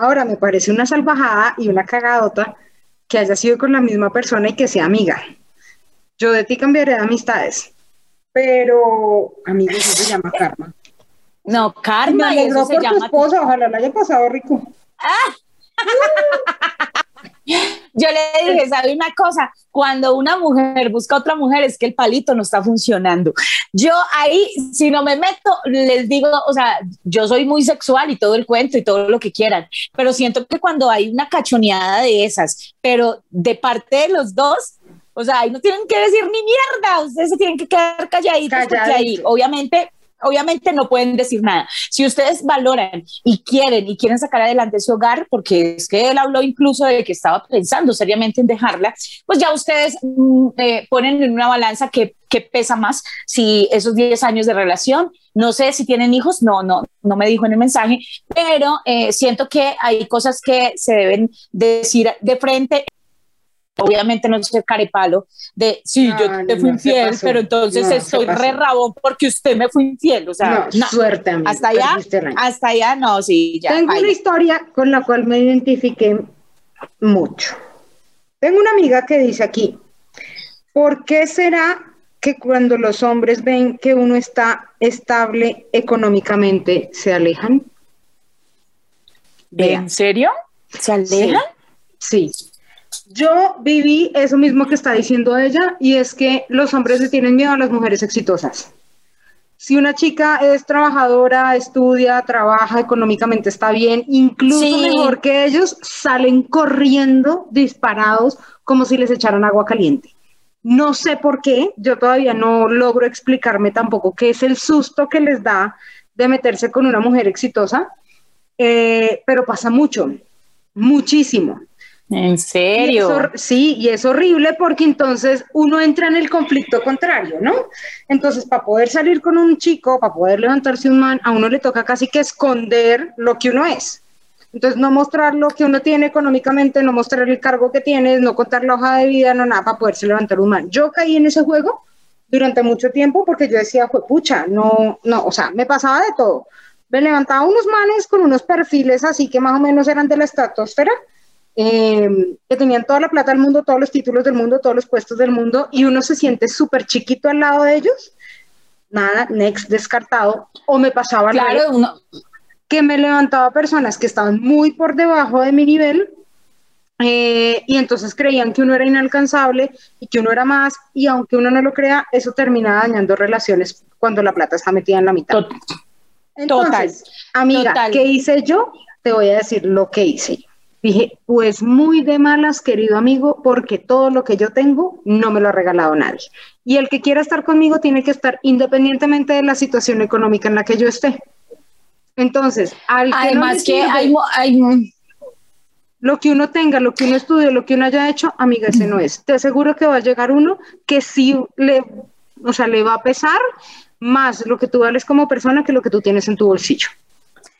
[SPEAKER 3] Ahora, me parece una salvajada y una cagadota que haya sido con la misma persona y que sea amiga. Yo de ti cambiaré de amistades, pero amigo, eso se llama karma.
[SPEAKER 2] No, karma.
[SPEAKER 3] Me alegró por tu esposa, ojalá le haya pasado rico. ¡Ah!
[SPEAKER 2] Yo le dije, ¿sabe una cosa? Cuando una mujer busca a otra mujer es que el palito no está funcionando. Yo ahí, si no me meto, les digo, o sea, yo soy muy sexual y todo el cuento y todo lo que quieran, pero siento que cuando hay una cachoneada de esas, pero de parte de los dos, o sea, ahí no tienen que decir ni mierda, ustedes se tienen que quedar calladitos, porque ahí, obviamente, obviamente no pueden decir nada. Si ustedes valoran y quieren y quieren sacar adelante su hogar, porque es que él habló incluso de que estaba pensando seriamente en dejarla, pues ya ustedes mm, eh, ponen en una balanza que, pesa más si esos 10 años de relación, no sé si tienen hijos, no, no, no me dijo en el mensaje, pero eh, siento que hay cosas que se deben decir de frente obviamente no ser carepalo de sí, yo te fui infiel, pero entonces estoy re rabón porque usted me fue infiel. O sea,
[SPEAKER 3] no, suerte,
[SPEAKER 2] Hasta allá, hasta allá, no, sí, ya.
[SPEAKER 3] Tengo una historia con la cual me identifiqué mucho. Tengo una amiga que dice aquí, ¿por qué será que cuando los hombres ven que uno está estable económicamente se alejan?
[SPEAKER 2] ¿En serio? ¿Se alejan?
[SPEAKER 3] sí. Yo viví eso mismo que está diciendo ella y es que los hombres le tienen miedo a las mujeres exitosas. Si una chica es trabajadora, estudia, trabaja, económicamente está bien, incluso mejor que ellos, salen corriendo disparados como si les echaran agua caliente. No sé por qué, yo todavía no logro explicarme tampoco qué es el susto que les da de meterse con una mujer exitosa, eh, pero pasa mucho, muchísimo.
[SPEAKER 2] ¿En serio?
[SPEAKER 3] sí, y es horrible porque entonces uno entra en el conflicto contrario, ¿no? Entonces, para poder salir con un chico, para poder levantarse un man, a uno le toca casi que esconder lo que uno es. Entonces, no mostrar lo que uno tiene económicamente, no mostrar el cargo que tiene, no contar la hoja de vida, no nada, para poderse levantar un man. Yo caí en ese juego durante mucho tiempo porque yo decía, fue pucha, no, no, o sea, me pasaba de todo. Me levantaba unos manes con unos perfiles así que más o menos eran de la estratosfera Em, que tenían toda la plata del mundo, todos los títulos del mundo, todos los puestos del mundo, y uno se siente súper chiquito al lado de ellos, nada, next, descartado, o me pasaba
[SPEAKER 2] claro, uno...
[SPEAKER 3] que me levantaba personas que estaban muy por debajo de mi nivel, eh, y entonces creían que uno era inalcanzable y que uno era más, y aunque uno no lo crea, eso termina dañando relaciones cuando la plata está metida en la mitad. Entonces, amiga, ¿qué hice yo? Te voy a decir lo que hice yo. Dije, pues muy de malas, querido amigo, porque todo lo que yo tengo no me lo ha regalado nadie. Y el que quiera estar conmigo tiene que estar independientemente de la situación económica en la que yo esté. Entonces, al que
[SPEAKER 2] Además que hay,
[SPEAKER 3] lo que uno tenga, lo que uno estudie, lo que uno haya hecho, amiga, ese no es. Te aseguro que va a llegar uno que sí le, o sea, le va a pesar más lo que tú vales como persona que lo que tú tienes en tu bolsillo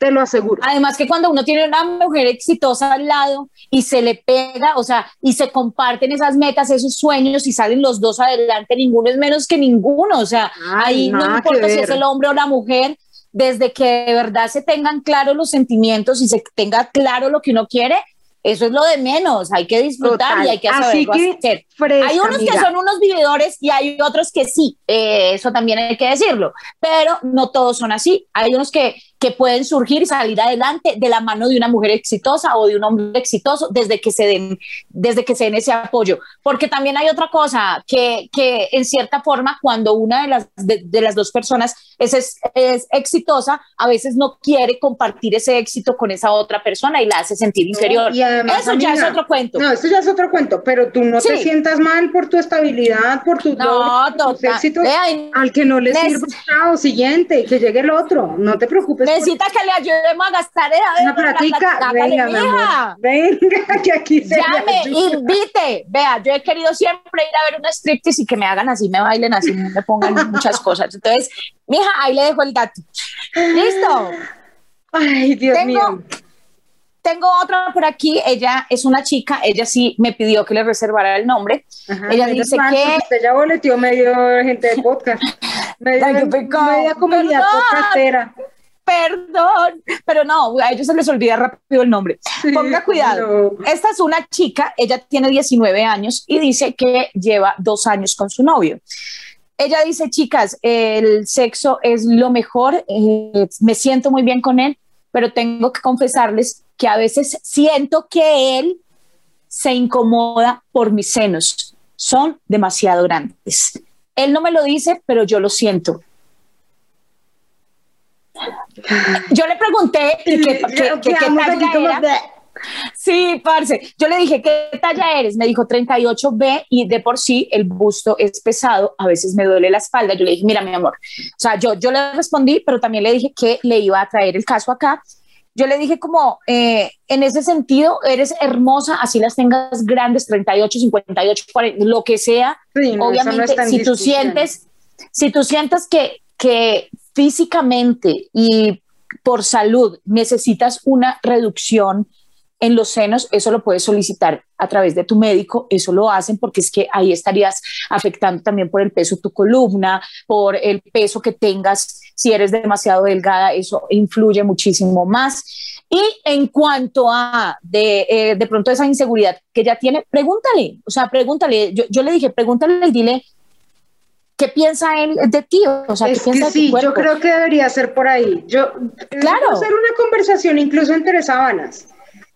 [SPEAKER 3] te lo aseguro.
[SPEAKER 2] Además que cuando uno tiene una mujer exitosa al lado y se le pega, o sea, y se comparten esas metas, esos sueños y salen los dos adelante, ninguno es menos que ninguno, o sea, ahí no importa si es el hombre o la mujer, desde que de verdad se tengan claros los sentimientos y se tenga claro lo que uno quiere, eso es lo de menos, hay que disfrutar y hay que saberlo hacer. hay unos que son unos vividores y hay otros que sí, eh, eso también hay que decirlo, pero no todos son así. Hay unos que que pueden surgir y salir adelante de la mano de una mujer exitosa o de un hombre exitoso desde que se den, desde que se den ese apoyo. Porque también hay otra cosa que, que en cierta forma, cuando una de las, de, las dos personas es, es, exitosa, a veces no quiere compartir ese éxito con esa otra persona y la hace sentir inferior. y eso ya es otro cuento.
[SPEAKER 3] No, eso ya es otro cuento, pero tú no te sientas mal por tu estabilidad, por tu
[SPEAKER 2] no,
[SPEAKER 3] éxito al que no le sirve, chao, siguiente, que llegue el otro, no te preocupes
[SPEAKER 2] Necesita que le ayudemos a gastar
[SPEAKER 3] Una platica, venga, mi. Venga, que aquí se
[SPEAKER 2] Llame, invite. Vea, yo he querido siempre ir a ver un striptease y que me hagan así, me bailen así, me pongan muchas cosas. Entonces, mija, ahí le dejo el dato. ¿Listo?
[SPEAKER 3] Ay, Dios mío.
[SPEAKER 2] Tengo otra por aquí, ella es una chica, ella sí me pidió que le reservara el nombre. ella dice que...
[SPEAKER 3] Usted ya boleteó medio gente de podcast, media, media comunidad podcastera
[SPEAKER 2] perdón, pero no, a ellos se les olvida rápido el nombre. Ponga cuidado. Esta es una chica, ella tiene 19 años y dice que lleva dos años con su novio. Ella dice, chicas, el sexo es lo mejor, eh, me siento muy bien con él, pero tengo que confesarles que a veces siento que él se incomoda por mis senos. Son demasiado grandes. Él no me lo dice, pero yo lo siento. Yo le pregunté qué, talla era. Sí, parce. Yo le dije, ¿qué talla eres? Me dijo 38B y de por sí el busto es pesado, a veces me duele la espalda. Yo le dije, mira, mi amor. O sea, yo, yo le respondí, pero también le dije que le iba a traer el caso acá. Yo le dije como, eh, en ese sentido, eres hermosa, así las tengas grandes, 38, 58, 40, lo que sea. Obviamente, si tú sientes, si tú sientes que, que físicamente y por salud necesitas una reducción en los senos, eso lo puedes solicitar a través de tu médico, eso lo hacen porque es que ahí estarías afectando también por el peso de tu columna, por el peso que tengas, si eres demasiado delgada, eso influye muchísimo más. Y en cuanto a de, eh, de pronto esa inseguridad que ya tiene, pregúntale, o sea, pregúntale, yo, yo le dije, pregúntale dile ¿qué piensa él de ti? O sea, ¿qué piensa
[SPEAKER 3] que sí, yo creo que debería ser por ahí. Yo claro. hacer una conversación incluso entre sábanas.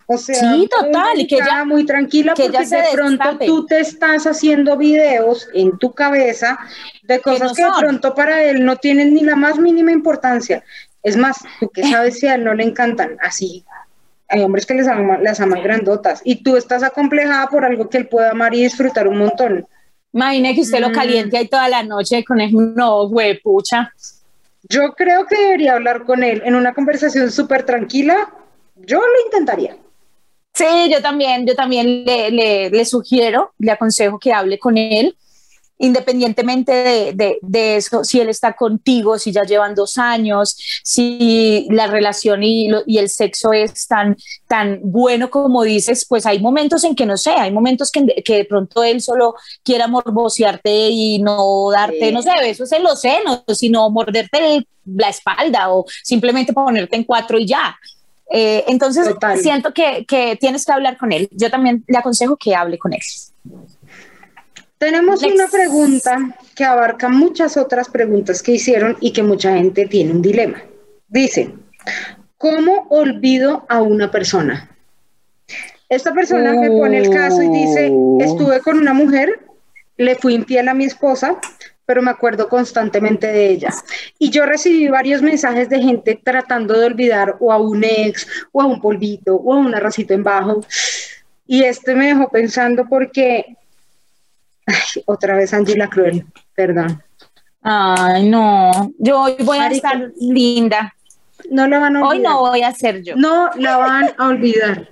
[SPEAKER 3] O sea,
[SPEAKER 2] sí, total, y que ella
[SPEAKER 3] muy tranquila que porque de pronto tú te estás haciendo videos en tu cabeza de cosas que, de pronto para él no tienen ni la más mínima importancia. Es más, tú que sabes si a él no le encantan así. Hay hombres que les aman, las aman grandotas y tú estás acomplejada por algo que él pueda amar y disfrutar un montón.
[SPEAKER 2] Imagine que usted lo mm. caliente ahí toda la noche con el no, güey, pucha.
[SPEAKER 3] Yo creo que debería hablar con él en una conversación súper tranquila. Yo lo intentaría.
[SPEAKER 2] Sí, yo también, yo también le, le, le, sugiero, le aconsejo que hable con él independientemente de, de, eso, si él está contigo, si ya llevan dos años, si la relación y, y, el sexo es tan, tan bueno como dices, pues hay momentos en que no sé, hay momentos que, que de pronto él solo quiera morbosearte y no darte, no sé, besos en los senos, sino morderte la espalda o simplemente ponerte en cuatro y ya. Eh, entonces, siento que, que tienes que hablar con él. Yo también le aconsejo que hable con él.
[SPEAKER 3] Tenemos una pregunta que abarca muchas otras preguntas que hicieron y que mucha gente tiene un dilema. Dice, ¿cómo olvido a una persona? Esta persona me pone el caso y dice, oh. estuve con una mujer, le fui infiel a mi esposa, pero me acuerdo constantemente de ella. Y yo recibí varios mensajes de gente tratando de olvidar o a un ex, o a un polvito, o a un arrocito en bajo. Y este me dejó pensando porque otra vez Angela Cruel, perdón.
[SPEAKER 2] Ay, no, yo hoy voy a estar linda.
[SPEAKER 3] No la van a
[SPEAKER 2] olvidar. Hoy no voy a ser yo.
[SPEAKER 3] No la van a olvidar.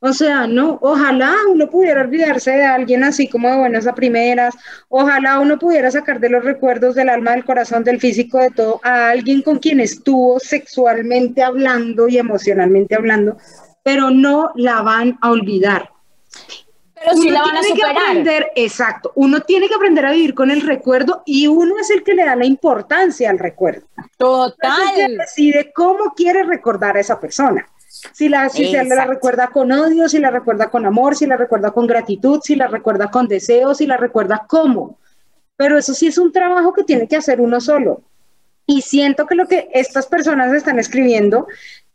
[SPEAKER 3] O sea, no, ojalá uno pudiera olvidarse de alguien así como de buenas a primeras, ojalá uno pudiera sacar de los recuerdos del alma, del corazón, del físico, de todo, a alguien con quien estuvo sexualmente hablando y emocionalmente hablando, pero no la van a olvidar.
[SPEAKER 2] Pero sí la van a superar.
[SPEAKER 3] Que aprender, exacto, uno tiene que aprender a vivir con el recuerdo y uno es el que le da la importancia al recuerdo.
[SPEAKER 2] Total.
[SPEAKER 3] decide cómo quiere recordar a esa persona. Si, la, si se la recuerda con odio, si la recuerda con amor, si la recuerda con gratitud, si la recuerda con deseo, si la recuerda cómo. Pero eso sí es un trabajo que tiene que hacer uno solo. Y siento que lo que estas personas están escribiendo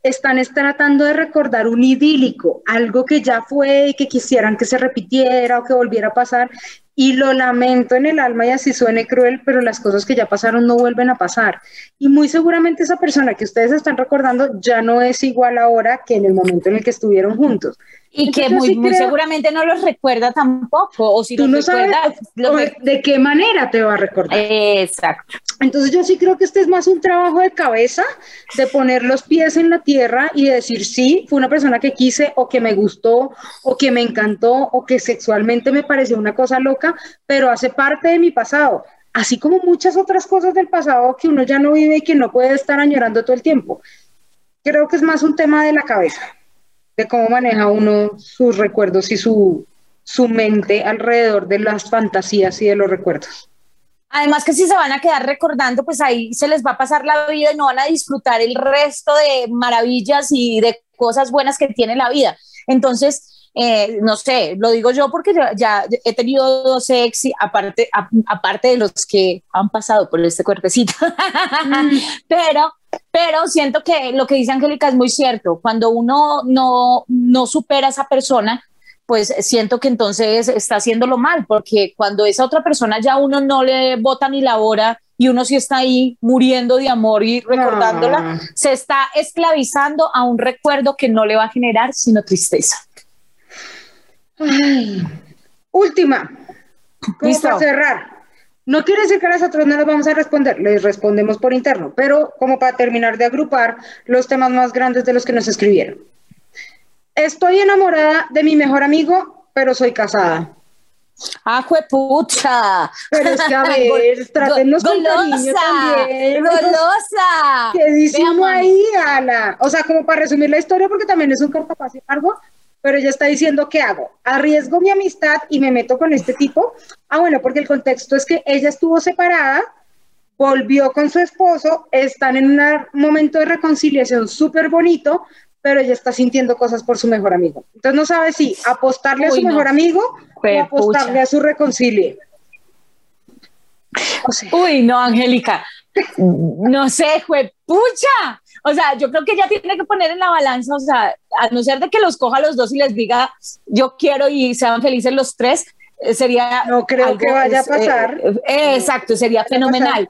[SPEAKER 3] están tratando de recordar un idílico, algo que ya fue y que quisieran que se repitiera o que volviera a pasar. Y lo lamento en el alma y así suene cruel, pero las cosas que ya pasaron no vuelven a pasar. Y muy seguramente esa persona que ustedes están recordando ya no es igual ahora que en el momento en el que estuvieron juntos.
[SPEAKER 2] Y que muy, seguramente no los recuerda tampoco, o si
[SPEAKER 3] tú
[SPEAKER 2] no
[SPEAKER 3] sabes de qué manera te va a recordar.
[SPEAKER 2] Exacto.
[SPEAKER 3] Entonces yo sí creo que este es más un trabajo de cabeza, de poner los pies en la tierra y decir, sí, fue una persona que quise o que me gustó o que me encantó o que sexualmente me pareció una cosa loca, pero hace parte de mi pasado. Así como muchas otras cosas del pasado que uno ya no vive y que no puede estar añorando todo el tiempo. Creo que es más un tema de la cabeza de cómo maneja uno sus recuerdos y su, su mente alrededor de las fantasías y de los recuerdos.
[SPEAKER 2] Además que si se van a quedar recordando, pues ahí se les va a pasar la vida y no van a disfrutar el resto de maravillas y de cosas buenas que tiene la vida. Entonces, eh, no sé, lo digo yo porque ya, he tenido dos ex, aparte, aparte de los que han pasado por este cuerpecito, mm. pero pero siento que lo que dice Angélica es muy cierto. Cuando uno no, no supera a esa persona, pues siento que entonces está haciéndolo mal, porque cuando esa otra persona ya uno no le bota ni la hora y uno sí está ahí muriendo de amor y recordándola, ah. se está esclavizando a un recuerdo que no le va a generar sino tristeza.
[SPEAKER 3] Última, para cerrar. No quiere decir que a nosotros no les vamos a responder, les respondemos por interno, pero como para terminar de agrupar los temas más grandes de los que nos escribieron. Estoy enamorada de mi mejor amigo, pero soy casada.
[SPEAKER 2] ¡Ah, pucha!
[SPEAKER 3] Pero es que a ver, trátenos con cariño también.
[SPEAKER 2] ¡Golosa!
[SPEAKER 3] ¿Qué dice ahí, Ala? O sea, como para resumir la historia, porque también es un cartapacio largo, pero ella está diciendo, ¿qué hago? ¿Arriesgo mi amistad y me meto con este tipo? Ah, bueno, porque el contexto es que ella estuvo separada, volvió con su esposo, están en un momento de reconciliación súper bonito, pero ella está sintiendo cosas por su mejor amigo. Entonces no sabe si apostarle a su mejor amigo o apostarle a su reconcilie.
[SPEAKER 2] Uy, no, Angélica. No sé, fue pucha. O sea, yo creo que ella tiene que poner en la balanza, o sea, a no ser de que los coja los dos y les diga, yo quiero y sean felices los tres, eh, sería...
[SPEAKER 3] No creo que vaya a pasar.
[SPEAKER 2] Eh, exacto, sería fenomenal.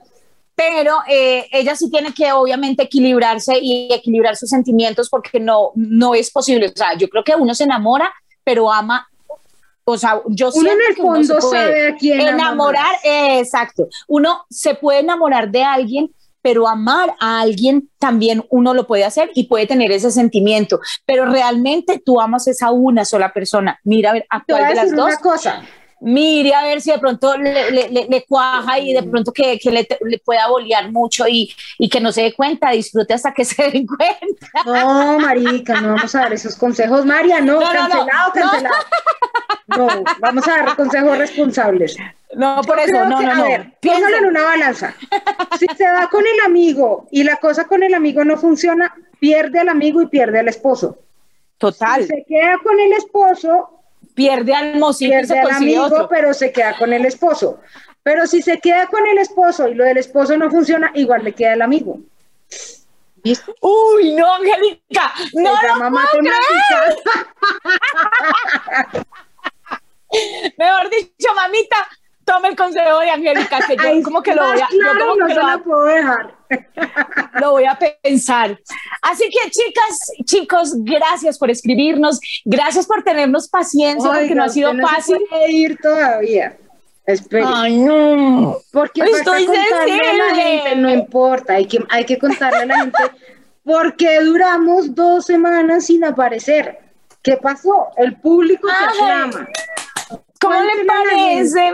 [SPEAKER 2] Pero eh, ella sí tiene que obviamente equilibrarse y equilibrar sus sentimientos porque no, no es posible. O sea, yo creo que uno se enamora, pero ama o sea, yo
[SPEAKER 3] uno en el fondo sabe a quién
[SPEAKER 2] enamorar, exacto. Uno se puede enamorar de alguien, pero amar a alguien también uno lo puede hacer y puede tener ese sentimiento, pero realmente tú amas a esa una sola persona. Mira, a ver, ¿a cuál de las dos?
[SPEAKER 3] cosa.
[SPEAKER 2] Mire a ver si de pronto le, cuaja y de pronto que, le, pueda bolear mucho y, que no se dé cuenta, disfrute hasta que se dé cuenta.
[SPEAKER 3] No, marica, no vamos a dar esos consejos. María, no, cancelado, cancelado. No, vamos a dar consejos responsables.
[SPEAKER 2] No, por eso, no, no, no. A ver,
[SPEAKER 3] póngalo en una balanza. Si se va con el amigo y la cosa con el amigo no funciona, pierde al amigo y pierde al esposo.
[SPEAKER 2] Total.
[SPEAKER 3] Si se queda con el esposo,
[SPEAKER 2] pierde al mocito
[SPEAKER 3] pierde al amigo, pero se queda con el esposo. Pero si se queda con el esposo y lo del esposo no funciona, igual le queda el amigo.
[SPEAKER 2] ¿Viste? Uy, no, Angélica, no lo puedo Mejor dicho, mamita, tome el consejo de Angélica, que yo como que lo voy a,
[SPEAKER 3] no puedo dejar.
[SPEAKER 2] Lo voy a pensar. Así que chicas, chicos, gracias por escribirnos, gracias por tenernos paciencia, porque no ha sido fácil.
[SPEAKER 3] No ir todavía. Espera.
[SPEAKER 2] Ay, no.
[SPEAKER 3] Porque estoy sensible. no importa, hay que, hay que contarle a la gente por qué duramos dos semanas sin aparecer. ¿Qué pasó? El público te aclama.
[SPEAKER 2] ¿Cómo le parece?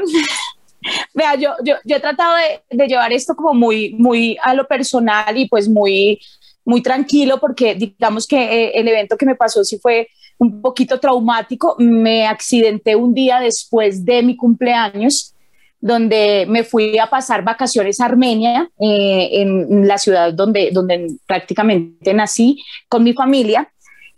[SPEAKER 2] Vea, yo, yo, yo, he tratado de, llevar esto como muy, muy a lo personal y pues muy, muy tranquilo porque digamos que eh, el evento que me pasó sí fue un poquito traumático. Me accidenté un día después de mi cumpleaños donde me fui a pasar vacaciones a Armenia, eh, en la ciudad donde, donde prácticamente nací con mi familia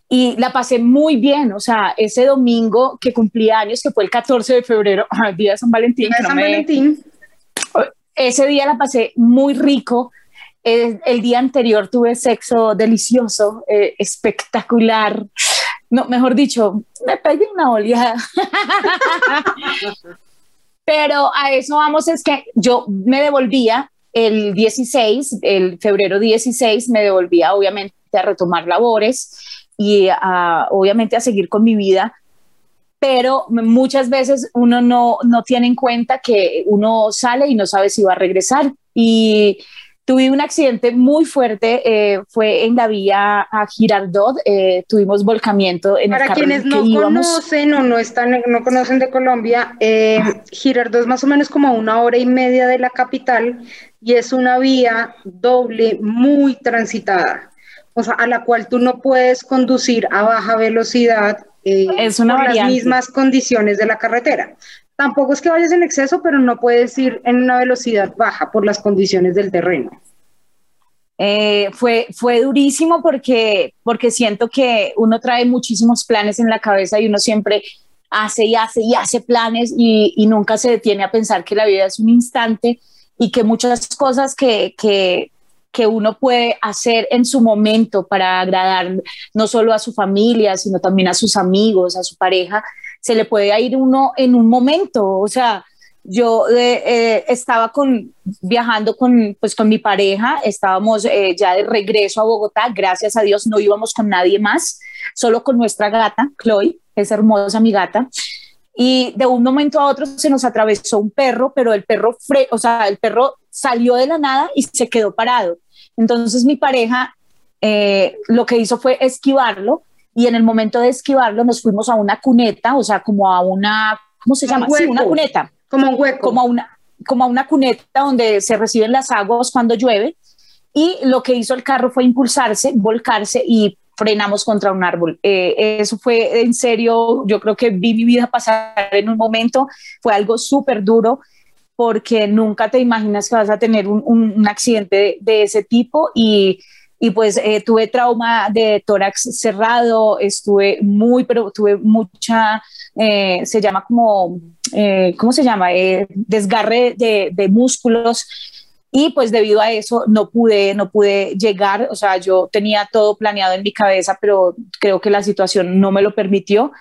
[SPEAKER 2] y la pasé muy bien, o sea, ese domingo que cumplí años, que fue el 14 de febrero, día de San Valentín.
[SPEAKER 3] San Valentín.
[SPEAKER 2] Ese día la pasé muy rico el, el día anterior tuve sexo delicioso, eh, espectacular. No, mejor dicho, me pegué una oleada. Pero a eso vamos, es que yo me devolvía el 16, el febrero 16, me devolvía obviamente a retomar labores y a, obviamente a seguir con mi vida, pero muchas veces uno no, no tiene en cuenta que uno sale y no sabe si va a regresar. Y tuve un accidente muy fuerte, eh, fue en la vía a Girardot, eh, tuvimos volcamiento en
[SPEAKER 3] Para
[SPEAKER 2] el carro
[SPEAKER 3] quienes
[SPEAKER 2] en
[SPEAKER 3] no
[SPEAKER 2] íbamos.
[SPEAKER 3] conocen o no están, no conocen de Colombia, eh, Girardot es más o menos como a una hora y media de la capital y es una vía doble muy transitada, o sea, a la cual tú no puedes conducir a baja velocidad eh,
[SPEAKER 2] Es una
[SPEAKER 3] las
[SPEAKER 2] variante.
[SPEAKER 3] mismas condiciones de la carretera. Tampoco es que vayas en exceso, pero no puedes ir en una velocidad baja por las condiciones del terreno.
[SPEAKER 2] Eh, fue, fue durísimo porque, porque siento que uno trae muchísimos planes en la cabeza y uno siempre hace y hace y hace planes y, y nunca se detiene a pensar que la vida es un instante y que muchas cosas que, que, que uno puede hacer en su momento para agradar no solo a su familia, sino también a sus amigos, a su pareja, se le puede ir uno en un momento. O sea, yo eh, eh, estaba con, viajando con, pues, con mi pareja, estábamos eh, ya de regreso a Bogotá, gracias a Dios no íbamos con nadie más, solo con nuestra gata, Chloe, es hermosa mi gata, y de un momento a otro se nos atravesó un perro, pero el perro, fre o sea, el perro salió de la nada y se quedó parado. Entonces mi pareja eh, lo que hizo fue esquivarlo y en el momento de esquivarlo nos fuimos a una cuneta, o sea, como a una, ¿cómo se
[SPEAKER 3] Un
[SPEAKER 2] llama? Sí, una cuneta
[SPEAKER 3] Como un hueco.
[SPEAKER 2] como a una, como a una cuneta donde se reciben las aguas cuando llueve. Y lo que hizo el carro fue impulsarse, volcarse y frenamos contra un árbol. Eh, eso fue en serio, yo creo que vi mi vida pasar en un momento, fue algo súper duro porque nunca te imaginas que vas a tener un, un- un accidente de, de ese tipo y, y pues eh, tuve trauma de tórax cerrado, estuve muy, pero tuve mucha, eh, se llama como, eh, ¿cómo se llama? Eh, desgarre de, de músculos y pues debido a eso no pude, no pude llegar, o sea, yo tenía todo planeado en mi cabeza, pero creo que la situación no me lo permitió.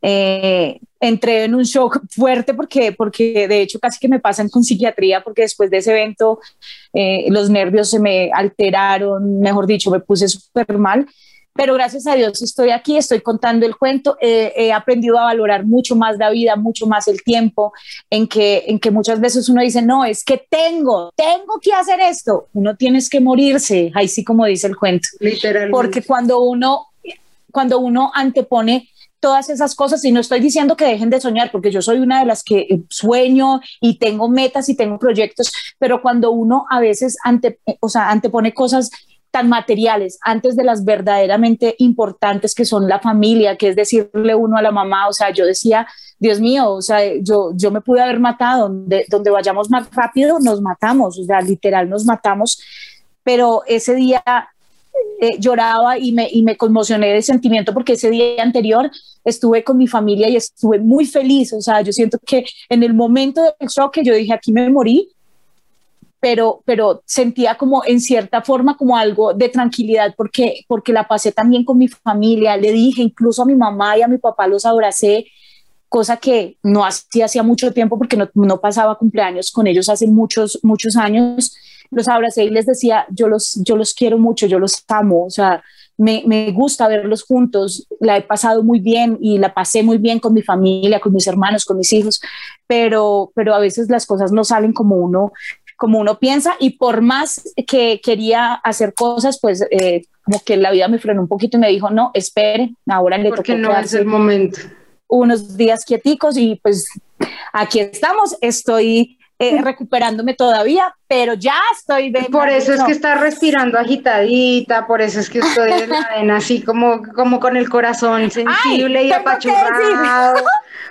[SPEAKER 2] Eh, entré en un shock fuerte porque, porque de hecho casi que me pasan con psiquiatría porque después de ese evento eh, los nervios se me alteraron, mejor dicho, me puse súper mal. Pero gracias a Dios estoy aquí, estoy contando el cuento, eh, he aprendido a valorar mucho más la vida, mucho más el tiempo, en que, en que muchas veces uno dice, no, es que tengo, tengo que hacer esto, uno tienes que morirse, ahí sí como dice el cuento.
[SPEAKER 3] Literalmente.
[SPEAKER 2] Porque cuando uno, cuando uno antepone todas esas cosas, y no estoy diciendo que dejen de soñar, porque yo soy una de las que eh, sueño y tengo metas y tengo proyectos, pero cuando uno a veces ante, o sea, antepone cosas tan materiales antes de las verdaderamente importantes que son la familia, que es decirle uno a la mamá, o sea, yo decía, Dios mío, o sea, yo, yo me pude haber matado, donde, donde vayamos más rápido nos matamos, o sea, literal nos matamos, pero ese día eh, lloraba y me, y me conmocioné de sentimiento porque ese día anterior estuve con mi familia y estuve muy feliz. O sea, yo siento que en el momento del shock yo dije, aquí me morí, pero, pero sentía como en cierta forma como algo de tranquilidad porque, porque la pasé también con mi familia. Le dije incluso a mi mamá y a mi papá los abracé cosa que no hacía hacía mucho tiempo porque no, no pasaba cumpleaños con ellos hace muchos, muchos años los abracé y les decía, yo los, yo los quiero mucho, yo los amo, o sea, me, me, gusta verlos juntos, la he pasado muy bien y la pasé muy bien con mi familia, con mis hermanos, con mis hijos, pero, pero a veces las cosas no salen como uno, como uno piensa y por más que quería hacer cosas, pues eh, como que la vida me frenó un poquito y me dijo, no, espere, ahora le
[SPEAKER 3] Porque
[SPEAKER 2] tocó
[SPEAKER 3] no es el momento.
[SPEAKER 2] unos días quieticos y pues aquí estamos, estoy eh, recuperándome todavía, pero ya estoy de...
[SPEAKER 3] Por eso es que está respirando agitadita, por eso es que usted la ven así como, como con el corazón sensible
[SPEAKER 2] Ay,
[SPEAKER 3] y apachurrado.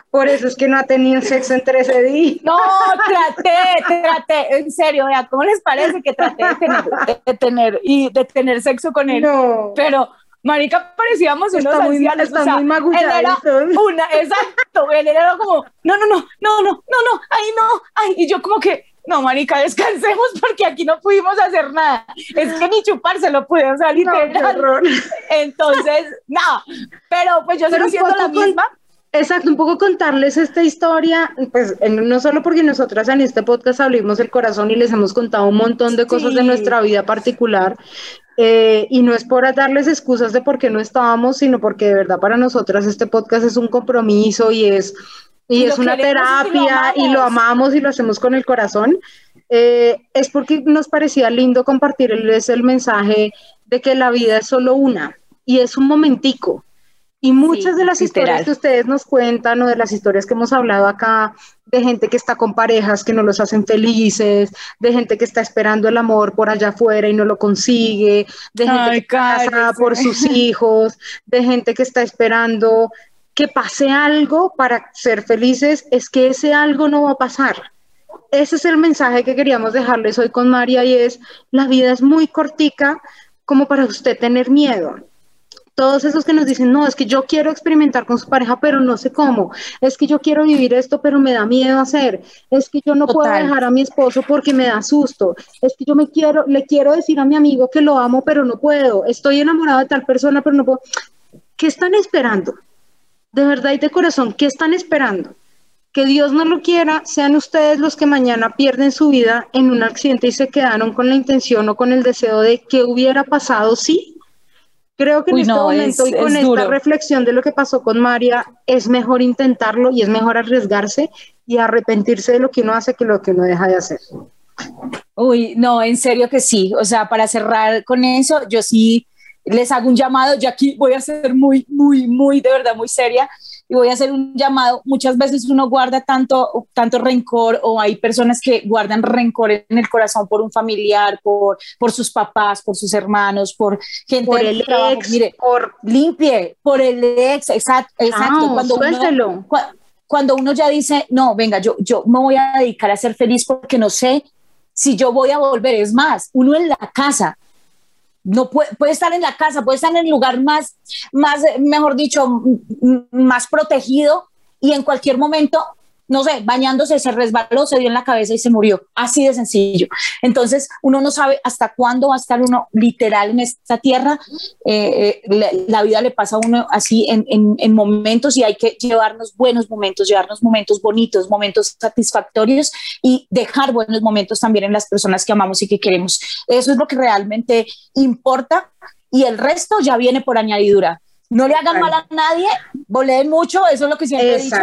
[SPEAKER 3] Por eso es que no ha tenido sexo en 13 días.
[SPEAKER 2] No, traté, traté, en serio, vea, ¿cómo les parece que traté de tener, de tener, y de tener sexo con él?
[SPEAKER 3] No.
[SPEAKER 2] Pero, marica, parecíamos unos
[SPEAKER 3] está muy,
[SPEAKER 2] ancianos,
[SPEAKER 3] está
[SPEAKER 2] o sea,
[SPEAKER 3] muy
[SPEAKER 2] él era una, exacto, él era como, no, no, no, no, no, no, no, ay, no, ay, y yo como que, no, marica, descansemos porque aquí no pudimos hacer nada. Es que ni chuparse lo pude, o sea, literal. Entonces, no, pero pues yo sigo siendo la misma.
[SPEAKER 3] Exacto, un poco contarles esta historia, pues no solo porque nosotras en este podcast abrimos el corazón y les hemos contado un montón de cosas de nuestra vida particular, eh, y no es por darles excusas de por qué no estábamos, sino porque de verdad para nosotras este podcast es un compromiso y es, y, es una terapia y lo, amamos y lo hacemos con el corazón. Eh, es porque nos parecía lindo compartirles el mensaje de que la vida es solo una y es un momentico y muchas de las historias que ustedes nos cuentan o de las historias que hemos hablado acá, de gente que está con parejas que no los hacen felices, de gente que está esperando el amor por allá afuera y no lo consigue, de gente que está por sus hijos, de gente que está esperando que pase algo para ser felices, es que ese algo no va a pasar. Ese es el mensaje que queríamos dejarles hoy con María y es, la vida es muy cortica como para usted tener miedo todos esos que nos dicen, no, es que yo quiero experimentar con su pareja, pero no sé cómo, es que yo quiero vivir esto, pero me da miedo hacer, es que yo no puedo dejar a mi esposo porque me da susto, es que yo me quiero, le quiero decir a mi amigo que lo amo, pero no puedo, estoy enamorado de tal persona, pero no puedo. ¿Qué están esperando? De verdad y de corazón, ¿qué están esperando? Que Dios no lo quiera, sean ustedes los que mañana pierden su vida en un accidente y se quedaron con la intención o con el deseo de qué hubiera pasado si Creo que en este momento y con esta reflexión de lo que pasó con María, es mejor intentarlo y es mejor arriesgarse y arrepentirse de lo que uno hace que lo que uno deja de hacer.
[SPEAKER 2] Uy, no, en serio que sí. O sea, para cerrar con eso, yo sí les hago un llamado, ya aquí voy a ser muy, muy, muy, de verdad, muy seria y voy a hacer un llamado. Muchas veces uno guarda tanto, tanto rencor o hay personas que guardan rencor en el corazón por un familiar, por, por sus papás, por sus hermanos, por gente
[SPEAKER 3] por el ex,
[SPEAKER 2] Mire, por limpie, por el ex, exacto, exacto.
[SPEAKER 3] cuando, uno,
[SPEAKER 2] cuando uno ya dice, no, venga, yo, yo me voy a dedicar a ser feliz porque no sé si yo voy a volver. Es más, uno en la casa no puede, puede, estar en la casa, puede estar en el lugar más, más, mejor dicho, más protegido y en cualquier momento no sé, bañándose, se resbaló, se dio en la cabeza y se murió. Así de sencillo. Entonces, uno no sabe hasta cuándo va a estar uno literal en esta tierra. Eh, eh, la, vida le pasa a uno así en, en, momentos y hay que llevarnos buenos momentos, llevarnos momentos bonitos, momentos satisfactorios y dejar buenos momentos también en las personas que amamos y que queremos. Eso es lo que realmente importa y el resto ya viene por añadidura. No le hagan mal a nadie, voleen mucho, eso es lo que siempre he dicho.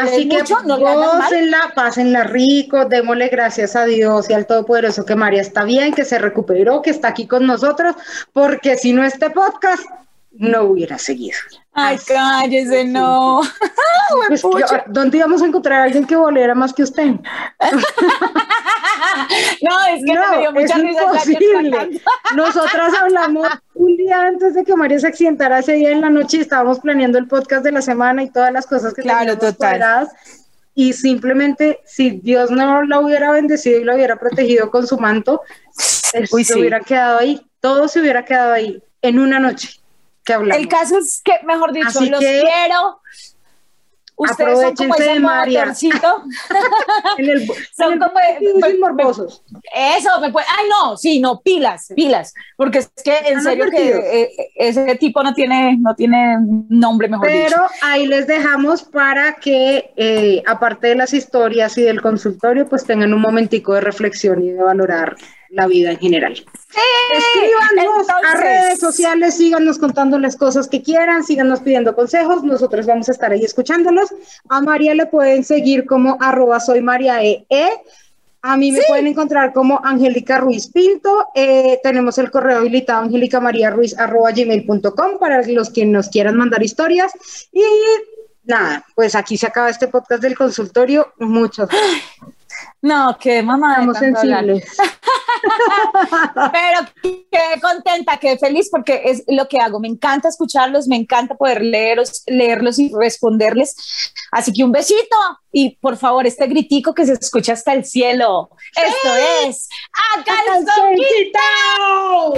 [SPEAKER 3] Así mucho, que no le hagan mal. pásenla rico, démosle gracias a Dios y al Todopoderoso que María está bien, que se recuperó, que está aquí con nosotros, porque si no este podcast no hubiera seguido.
[SPEAKER 2] Ay, cállese, no.
[SPEAKER 3] Pues, ¿Dónde íbamos a encontrar a alguien que volera más que usted? no,
[SPEAKER 2] es que no, me dio mucha
[SPEAKER 3] es imposible. Nosotras hablamos un día antes de que María se accidentara ese día en la noche y estábamos planeando el podcast de la semana y todas las cosas que
[SPEAKER 2] claro,
[SPEAKER 3] total. Y simplemente, si Dios no la hubiera bendecido y la hubiera protegido con su manto, se hubiera quedado ahí, todo se hubiera quedado ahí en una noche.
[SPEAKER 2] El caso es que, mejor dicho, los quiero. Ustedes son como ese motorcito.
[SPEAKER 3] son como muy morbosos.
[SPEAKER 2] Eso, me puede, ay no, sí, no, pilas, pilas, porque es que en serio que eh, ese tipo no tiene, no tiene nombre, mejor
[SPEAKER 3] Pero
[SPEAKER 2] dicho.
[SPEAKER 3] Pero ahí les dejamos para que, eh, aparte de las historias y del consultorio, pues tengan un momentico de reflexión y de valorar la vida en general.
[SPEAKER 2] Sí,
[SPEAKER 3] Escríbanos a redes sociales, síganos contando las cosas que quieran, síganos pidiendo consejos, nosotros vamos a estar ahí escuchándolos. A María le pueden seguir como arroba soy María e, e. A mí me pueden encontrar como Angélica Ruiz Pinto. Eh, tenemos el correo habilitado gmail.com para los que nos quieran mandar historias. Y nada, pues aquí se acaba este podcast del consultorio. Muchas gracias.
[SPEAKER 2] No, qué mamá.
[SPEAKER 3] Estamos sensibles.
[SPEAKER 2] Pero qué contenta, qué feliz, porque es lo que hago. Me encanta escucharlos, me encanta poder leeros, leerlos y responderles. Así que un besito y por favor, este gritico que se escucha hasta el cielo. Esto es ¡A Calzón Quitado!